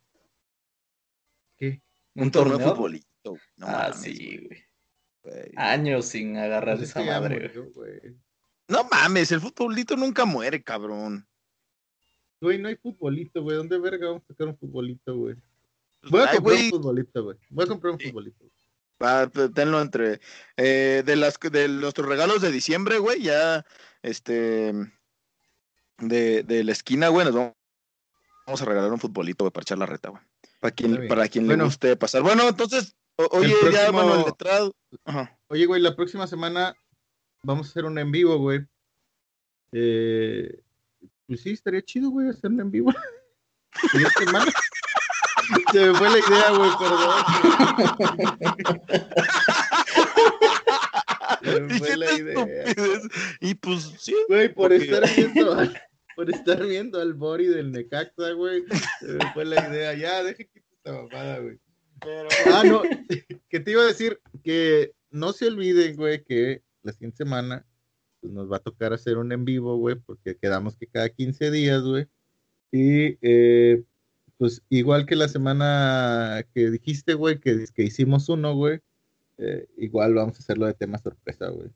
[SPEAKER 1] ¿Qué?
[SPEAKER 3] Un, torneo, de futbolito.
[SPEAKER 2] ah, sí, güey. Años sin agarrar pues esa madre,
[SPEAKER 3] güey. No mames, el futbolito nunca muere, cabrón.
[SPEAKER 1] Güey, no hay futbolito, güey. ¿Dónde verga vamos a sacar un futbolito, güey? Voy a comprar un futbolito, güey. Voy a comprar un futbolito.
[SPEAKER 3] Va, tenlo entre. Eh, de, las, de nuestros regalos de diciembre, güey, ya. Este. De, de la esquina, güey, nos vamos, a regalar un futbolito, güey, para echar la reta, güey. Para quien, para quien le guste pasar. Bueno, entonces, oye, ya, bueno, el letrado.
[SPEAKER 1] Oye, güey, la próxima semana vamos a hacer un en vivo, güey. Eh, pues sí, estaría chido, güey, hacerlo en vivo. Se me fue la idea, güey, perdón. Se me fue la idea.
[SPEAKER 3] Y pues sí.
[SPEAKER 1] Güey, por estar viendo, por estar viendo al Bori del Necaxa, güey. Se me fue la idea. Ya, deje que esta mamada, güey. Pero... Ah, no, que te iba a decir que no se olviden, güey, que la siguiente semana pues, nos va a tocar hacer un en vivo, güey, porque quedamos que cada 15 días, güey. Y eh, pues igual que la semana que dijiste, güey, que, que hicimos uno, güey, eh, igual vamos a hacerlo de tema sorpresa, güey.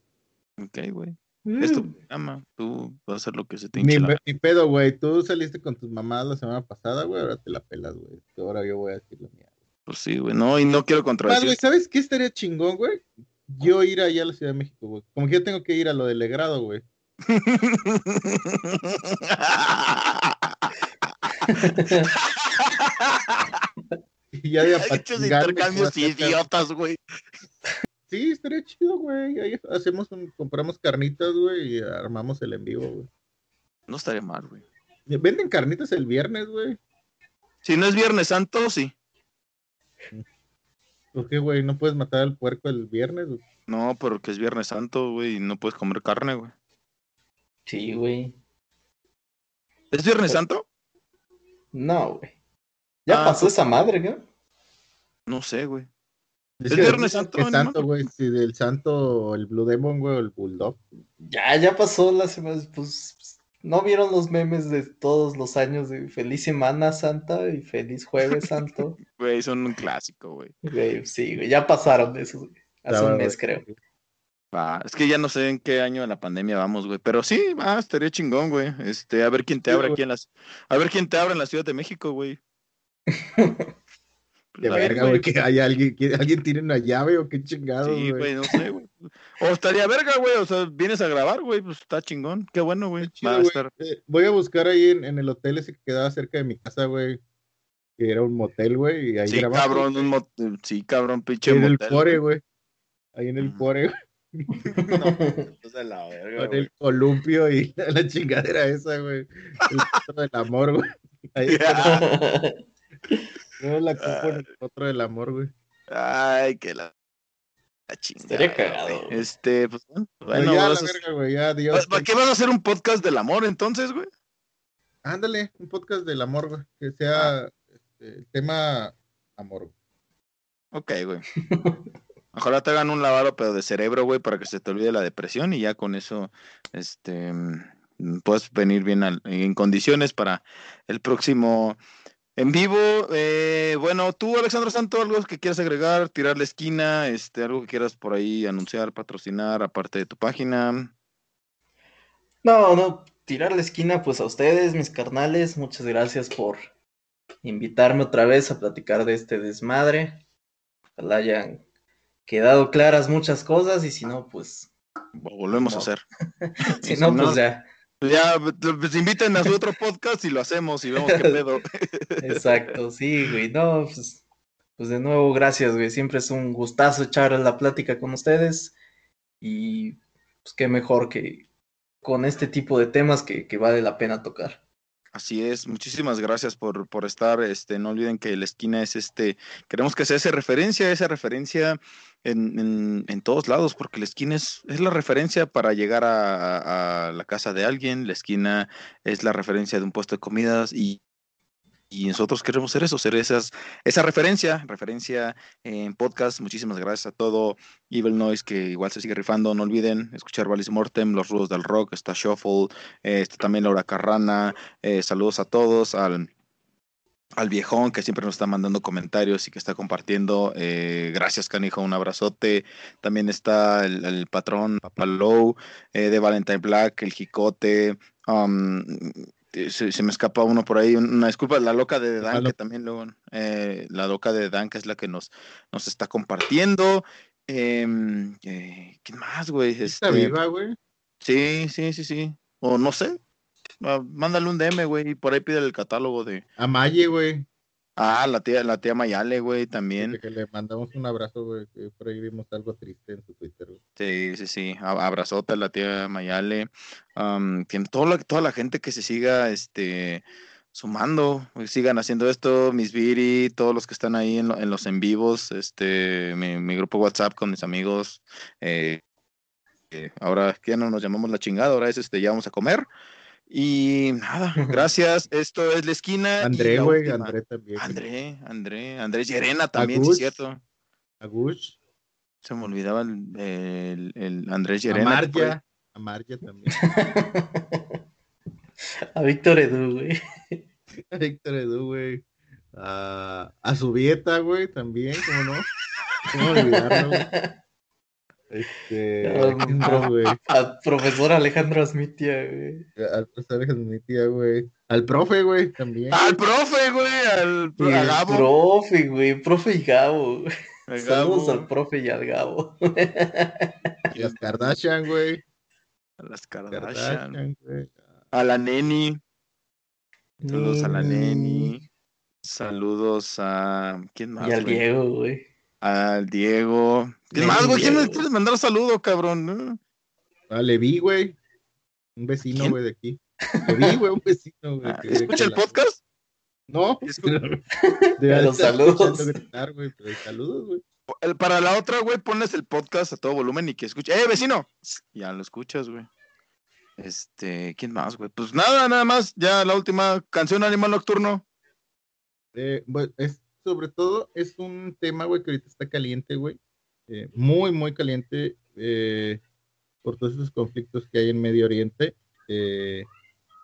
[SPEAKER 3] Ok, güey. Esto mm. ama, tú vas a hacer lo que se te
[SPEAKER 1] hinche Ni, pedo, güey, tú saliste con tus mamás la semana pasada, güey, ahora te la pelas, güey. Ahora yo voy a decir lo mío.
[SPEAKER 3] Pues sí, güey, no, y no quiero contradecir. güey,
[SPEAKER 1] ¿sabes qué estaría chingón, güey? Yo ir allá a la Ciudad de México, güey. Como que yo tengo que ir a lo del Legrado, güey. ya de
[SPEAKER 3] Muchos intercambios idiotas, güey.
[SPEAKER 1] Sí, estaría chido, güey. Ahí hacemos un, compramos carnitas, güey, y armamos el en vivo, güey.
[SPEAKER 3] No estaría mal, güey.
[SPEAKER 1] Venden carnitas el viernes, güey.
[SPEAKER 3] Si no es Viernes Santo, sí.
[SPEAKER 1] ¿Por qué, güey? ¿No puedes matar al puerco el viernes?
[SPEAKER 3] No, porque es Viernes Santo, güey, y no puedes comer carne, güey.
[SPEAKER 2] Sí, güey.
[SPEAKER 3] ¿Es Viernes Santo?
[SPEAKER 2] No, güey. Ya
[SPEAKER 3] Ah,
[SPEAKER 2] pasó esa madre, ¿no?
[SPEAKER 3] No sé, güey.
[SPEAKER 1] Es
[SPEAKER 3] ¿Es
[SPEAKER 1] que-
[SPEAKER 3] Viernes Santo,
[SPEAKER 1] güey. Sí, del santo, el Blue Demon, güey, o el Bulldog.
[SPEAKER 2] Ya, ya pasó la semana. Pues, pues, ¿no vieron los memes de todos los años de Feliz Semana Santa y Feliz Jueves Santo?
[SPEAKER 3] Güey, son un clásico, güey.
[SPEAKER 2] Güey, sí, güey, ya pasaron de esos, güey. Hace un mes,
[SPEAKER 1] güey.
[SPEAKER 2] creo.
[SPEAKER 3] Ah, es que ya no sé en qué año de la pandemia vamos, güey. Pero sí, ah, estaría chingón, güey. Este, a ver quién te abre aquí en las. A ver quién te abre en la Ciudad de México, güey.
[SPEAKER 1] Qué
[SPEAKER 3] A ver,
[SPEAKER 1] verga, güey, que hay alguien, que alguien tiene una llave o qué chingado,
[SPEAKER 3] Sí,
[SPEAKER 1] güey.
[SPEAKER 3] no sé, güey. O estaría verga, güey. O sea, vienes a grabar, güey. Pues está chingón. Qué bueno, güey. Estar.
[SPEAKER 1] Eh, voy a buscar ahí en, en el hotel ese que quedaba cerca de mi casa, güey. Que era un motel, güey. Y ahí
[SPEAKER 3] Sí,
[SPEAKER 1] grabamos.
[SPEAKER 3] cabrón, un mot- Sí, cabrón, pinche
[SPEAKER 1] En el
[SPEAKER 3] motel,
[SPEAKER 1] Core,
[SPEAKER 3] güey.
[SPEAKER 1] Ahí en el. Core, güey.
[SPEAKER 3] No, de la verga,
[SPEAKER 1] Con
[SPEAKER 3] güey.
[SPEAKER 1] el columpio y la chingadera esa, güey. El del amor, güey. Ahí está. No la cupo en el otro del amor, güey.
[SPEAKER 3] Ay, que la. La chingada.
[SPEAKER 2] Estaría cagado,
[SPEAKER 3] güey. Este, pues bueno. Bueno,
[SPEAKER 1] ya,
[SPEAKER 3] vas
[SPEAKER 1] la
[SPEAKER 3] a-
[SPEAKER 1] verga, güey. Ya.
[SPEAKER 3] ¿Para qué vas a hacer un podcast del amor entonces, güey?
[SPEAKER 1] Ándale, un podcast del amor, güey. Que sea este, el tema amor, güey.
[SPEAKER 3] Ok, güey. Ojalá te hagan un lavado, pero de cerebro, güey, para que se te olvide la depresión y ya con eso, este, mm, puedes venir bien al- en condiciones para el próximo en vivo. Eh, bueno, tú, Alexandro Santo, algo que quieras agregar, tirar la esquina, este, algo que quieras por ahí anunciar, patrocinar, aparte de tu página.
[SPEAKER 2] No, no, tirar la esquina, pues a ustedes, mis carnales, muchas gracias por invitarme otra vez a platicar de este desmadre. Ojalá hayan quedado claras muchas cosas y si no, pues,
[SPEAKER 3] Volvemos a hacer.
[SPEAKER 2] si
[SPEAKER 3] si
[SPEAKER 2] no,
[SPEAKER 3] no-
[SPEAKER 2] pues ya.
[SPEAKER 3] Ya, pues inviten a su otro podcast y lo hacemos y vemos qué pedo.
[SPEAKER 2] Exacto, sí, güey, no, pues, pues de nuevo, gracias, güey, siempre es un gustazo echar la plática con ustedes y pues qué mejor que con este tipo de temas que, que vale la pena tocar.
[SPEAKER 3] Así es, muchísimas gracias por, por estar. Este, no olviden que la esquina es este, queremos que sea esa referencia, esa referencia en, en, todos lados, porque la esquina es, la referencia para llegar a la casa de alguien, la esquina es la referencia de un puesto de comidas y, y nosotros queremos ser eso, ser esas, esa referencia, referencia en podcast. Muchísimas gracias a todo Evil Noise que igual se sigue rifando. No olviden escuchar Valis Mortem, Los Rudos del Rock, está Shuffle, eh, está también Laura Carrana. eh, saludos a todos, al, al viejón que siempre nos está mandando comentarios y que está compartiendo. eh, gracias, canijo, un abrazote. También está el, el patrón Papalow eh, de Valentine Black, el Jicote. um, se, se me escapa uno por ahí, un- una disculpa, la loca de Dan, que también luego, eh, la loca de Dan, que es la que nos, nos está compartiendo. Em, eh, ¿Quién más, güey?
[SPEAKER 1] Está
[SPEAKER 3] Este,
[SPEAKER 1] viva, güey.
[SPEAKER 3] Sí, sí, sí, sí. O no sé. Mándale un DM, güey, y por ahí pide el catálogo de.
[SPEAKER 1] A Maye, güey.
[SPEAKER 3] Ah, la tía, la tía Mayale, güey, también.
[SPEAKER 1] Que le mandamos un abrazo, güey. Que por ahí vimos algo triste en su Twitter, güey.
[SPEAKER 3] Sí, sí, sí. a- Abrazote a la tía Mayale. Tiene toda la, toda la gente que se siga este sumando, güey, sigan haciendo esto, mis Viri, todos los que están ahí en, lo- en los en vivos, este, mi, mi grupo WhatsApp con mis amigos. eh, eh, ahora que ya no nos llamamos la chingada, ahora es este, ya vamos a comer. Y nada, gracias. Esto es la esquina.
[SPEAKER 1] André, güey. André también.
[SPEAKER 3] André, André, Andrés Llerena también, sí,
[SPEAKER 1] Agus.
[SPEAKER 3] cierto.
[SPEAKER 1] Agush.
[SPEAKER 3] Se me olvidaba el, el- el Andrés ahí-
[SPEAKER 1] Amarya. Amarya también.
[SPEAKER 2] A Víctor Edu, güey.
[SPEAKER 1] A Héctor Edu, güey. A, a su dieta, güey, también, ¿cómo no? ¿Cómo olvidarlo, güey? Este.
[SPEAKER 2] Ah,
[SPEAKER 1] ¿quién más,
[SPEAKER 2] bro.
[SPEAKER 1] güey?
[SPEAKER 2] Al profesor Alejandro Asmitia, güey.
[SPEAKER 1] Al profesor mi tía, güey. Al profe, güey, también.
[SPEAKER 3] Al profe, güey, al
[SPEAKER 2] Y
[SPEAKER 3] Gabo.
[SPEAKER 2] profe, güey, profe y Gabo.
[SPEAKER 3] al
[SPEAKER 2] Saludos
[SPEAKER 3] Gabo,
[SPEAKER 2] al profe y al Gabo.
[SPEAKER 1] Las Kardashian, güey.
[SPEAKER 3] a las Kardashian,
[SPEAKER 1] Kardashian, güey.
[SPEAKER 3] a la Neni. Saludos a la Neni. Saludos a. ¿Quién más?
[SPEAKER 2] Y al
[SPEAKER 3] güey?
[SPEAKER 2] Diego, güey.
[SPEAKER 3] Al Diego. ¿Quién más, güey? ¿Quién le quieres mandar saludo, cabrón?
[SPEAKER 1] A Levi, güey. Un vecino, güey, de aquí. Levi, güey, un vecino, güey.
[SPEAKER 3] Ah, ¿Escucha el
[SPEAKER 1] la-
[SPEAKER 3] podcast?
[SPEAKER 1] No. De estar
[SPEAKER 2] saludos.
[SPEAKER 1] saludos, güey.
[SPEAKER 3] El- para la otra, güey, pones el podcast a todo volumen y que escuche. ¡Eh, vecino! Ya lo escuchas, güey. Este, ¿quién más, güey? Pues nada, nada más. Ya la última canción Animal Nocturno.
[SPEAKER 1] Eh, es, sobre todo es un tema, güey, que ahorita está caliente, güey. eh, muy, muy caliente eh, por todos esos conflictos que hay en Medio Oriente. Eh,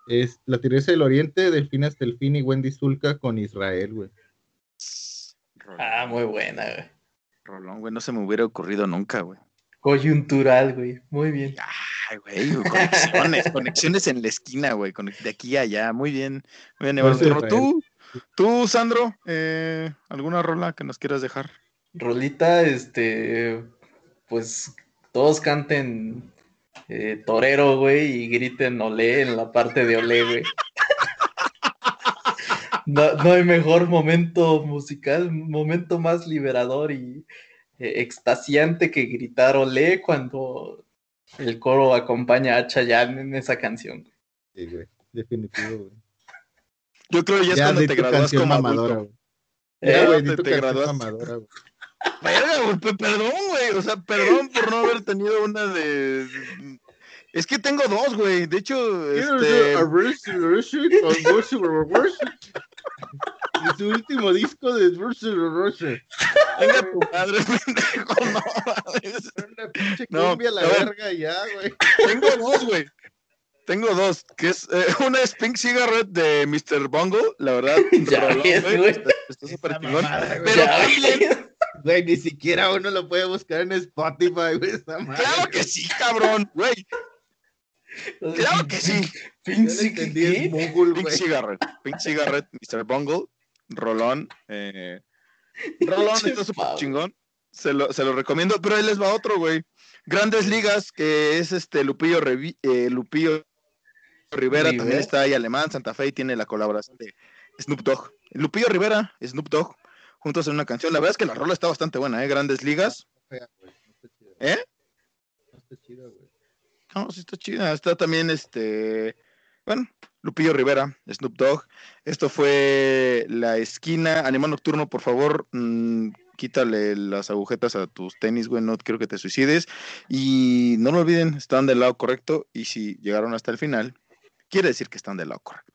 [SPEAKER 1] es la tigresa del Oriente, Delfín hasta el fin y Wendy Zulka con Israel, güey.
[SPEAKER 2] Ah, muy buena, güey.
[SPEAKER 3] Rolón, güey, no se me hubiera ocurrido nunca, güey.
[SPEAKER 2] Coyuntural, güey. Muy bien.
[SPEAKER 3] Ay, güey, conexiones, conexiones en la esquina, güey, de aquí a allá. Muy bien, muy bien. Tú, tú, Sandro, eh, ¿alguna rola que nos quieras dejar?
[SPEAKER 2] Rolita, este, pues todos canten eh, torero, güey, y griten olé en la parte de olé, güey. No, no hay mejor momento musical, momento más liberador y eh, extasiante que gritar olé cuando el coro acompaña a Chayanne en esa canción.
[SPEAKER 1] Sí, güey. Definitivo, güey.
[SPEAKER 3] Yo creo que ya es
[SPEAKER 1] Ya
[SPEAKER 3] cuando
[SPEAKER 1] di
[SPEAKER 3] te gradúas como
[SPEAKER 1] mamadora,
[SPEAKER 3] adulto.
[SPEAKER 1] güey. Ya, güey,
[SPEAKER 3] te- te
[SPEAKER 1] canción
[SPEAKER 3] graduaste.
[SPEAKER 1] mamadora, güey.
[SPEAKER 3] Verga, güey, pe- perdón, güey. O sea, perdón por no haber tenido una de. Es que tengo dos, güey. De hecho, este.
[SPEAKER 1] Y su último disco de Versus Russia.
[SPEAKER 3] Venga tu madre, pendejo, no mames.
[SPEAKER 1] Una pinche
[SPEAKER 3] No,
[SPEAKER 1] cumbia a la
[SPEAKER 3] a ver.
[SPEAKER 1] verga ya, güey.
[SPEAKER 3] Tengo dos, güey. Tengo dos, que es eh, una es Pink Cigarette de Mr. Bungle, la verdad.
[SPEAKER 2] Ya
[SPEAKER 3] rolón,
[SPEAKER 2] ves, güey.
[SPEAKER 3] Está está súper chingón. Pero
[SPEAKER 2] Ya
[SPEAKER 3] también.
[SPEAKER 1] Güey, ni siquiera uno lo puede buscar en Spotify, güey. esa madre,
[SPEAKER 3] claro que sí, cabrón, güey. Claro que sí.
[SPEAKER 2] Pink
[SPEAKER 1] es. Google,
[SPEAKER 3] Pink
[SPEAKER 1] güey.
[SPEAKER 3] Cigarette, Pink Cigarette, Mr. Bungle, Rolón. Eh, Rolón está súper chingón. Se lo, se lo recomiendo, pero ahí les va otro, güey. Grandes Ligas, que es este Lupillo, Revi- eh, Lupillo Rivera, también
[SPEAKER 2] Rivera.
[SPEAKER 3] está ahí alemán, Santa Fe, y tiene la colaboración de Snoop Dogg. Lupillo Rivera, Snoop Dogg, juntos en una canción. La verdad es que la rola está bastante buena, ¿eh? Grandes Ligas.
[SPEAKER 1] Fea, güey, no está chida.
[SPEAKER 3] ¿Eh?
[SPEAKER 1] No está chida, güey.
[SPEAKER 3] No, sí está chida. Está también este. Bueno, Lupillo Rivera, Snoop Dogg. Esto fue la esquina. Animal Nocturno, por favor, mm, quítale las agujetas a tus tenis, güey. No quiero que te suicides. Y no lo olviden, están del lado correcto. Y si llegaron hasta el final, quiere decir que están del lado correcto.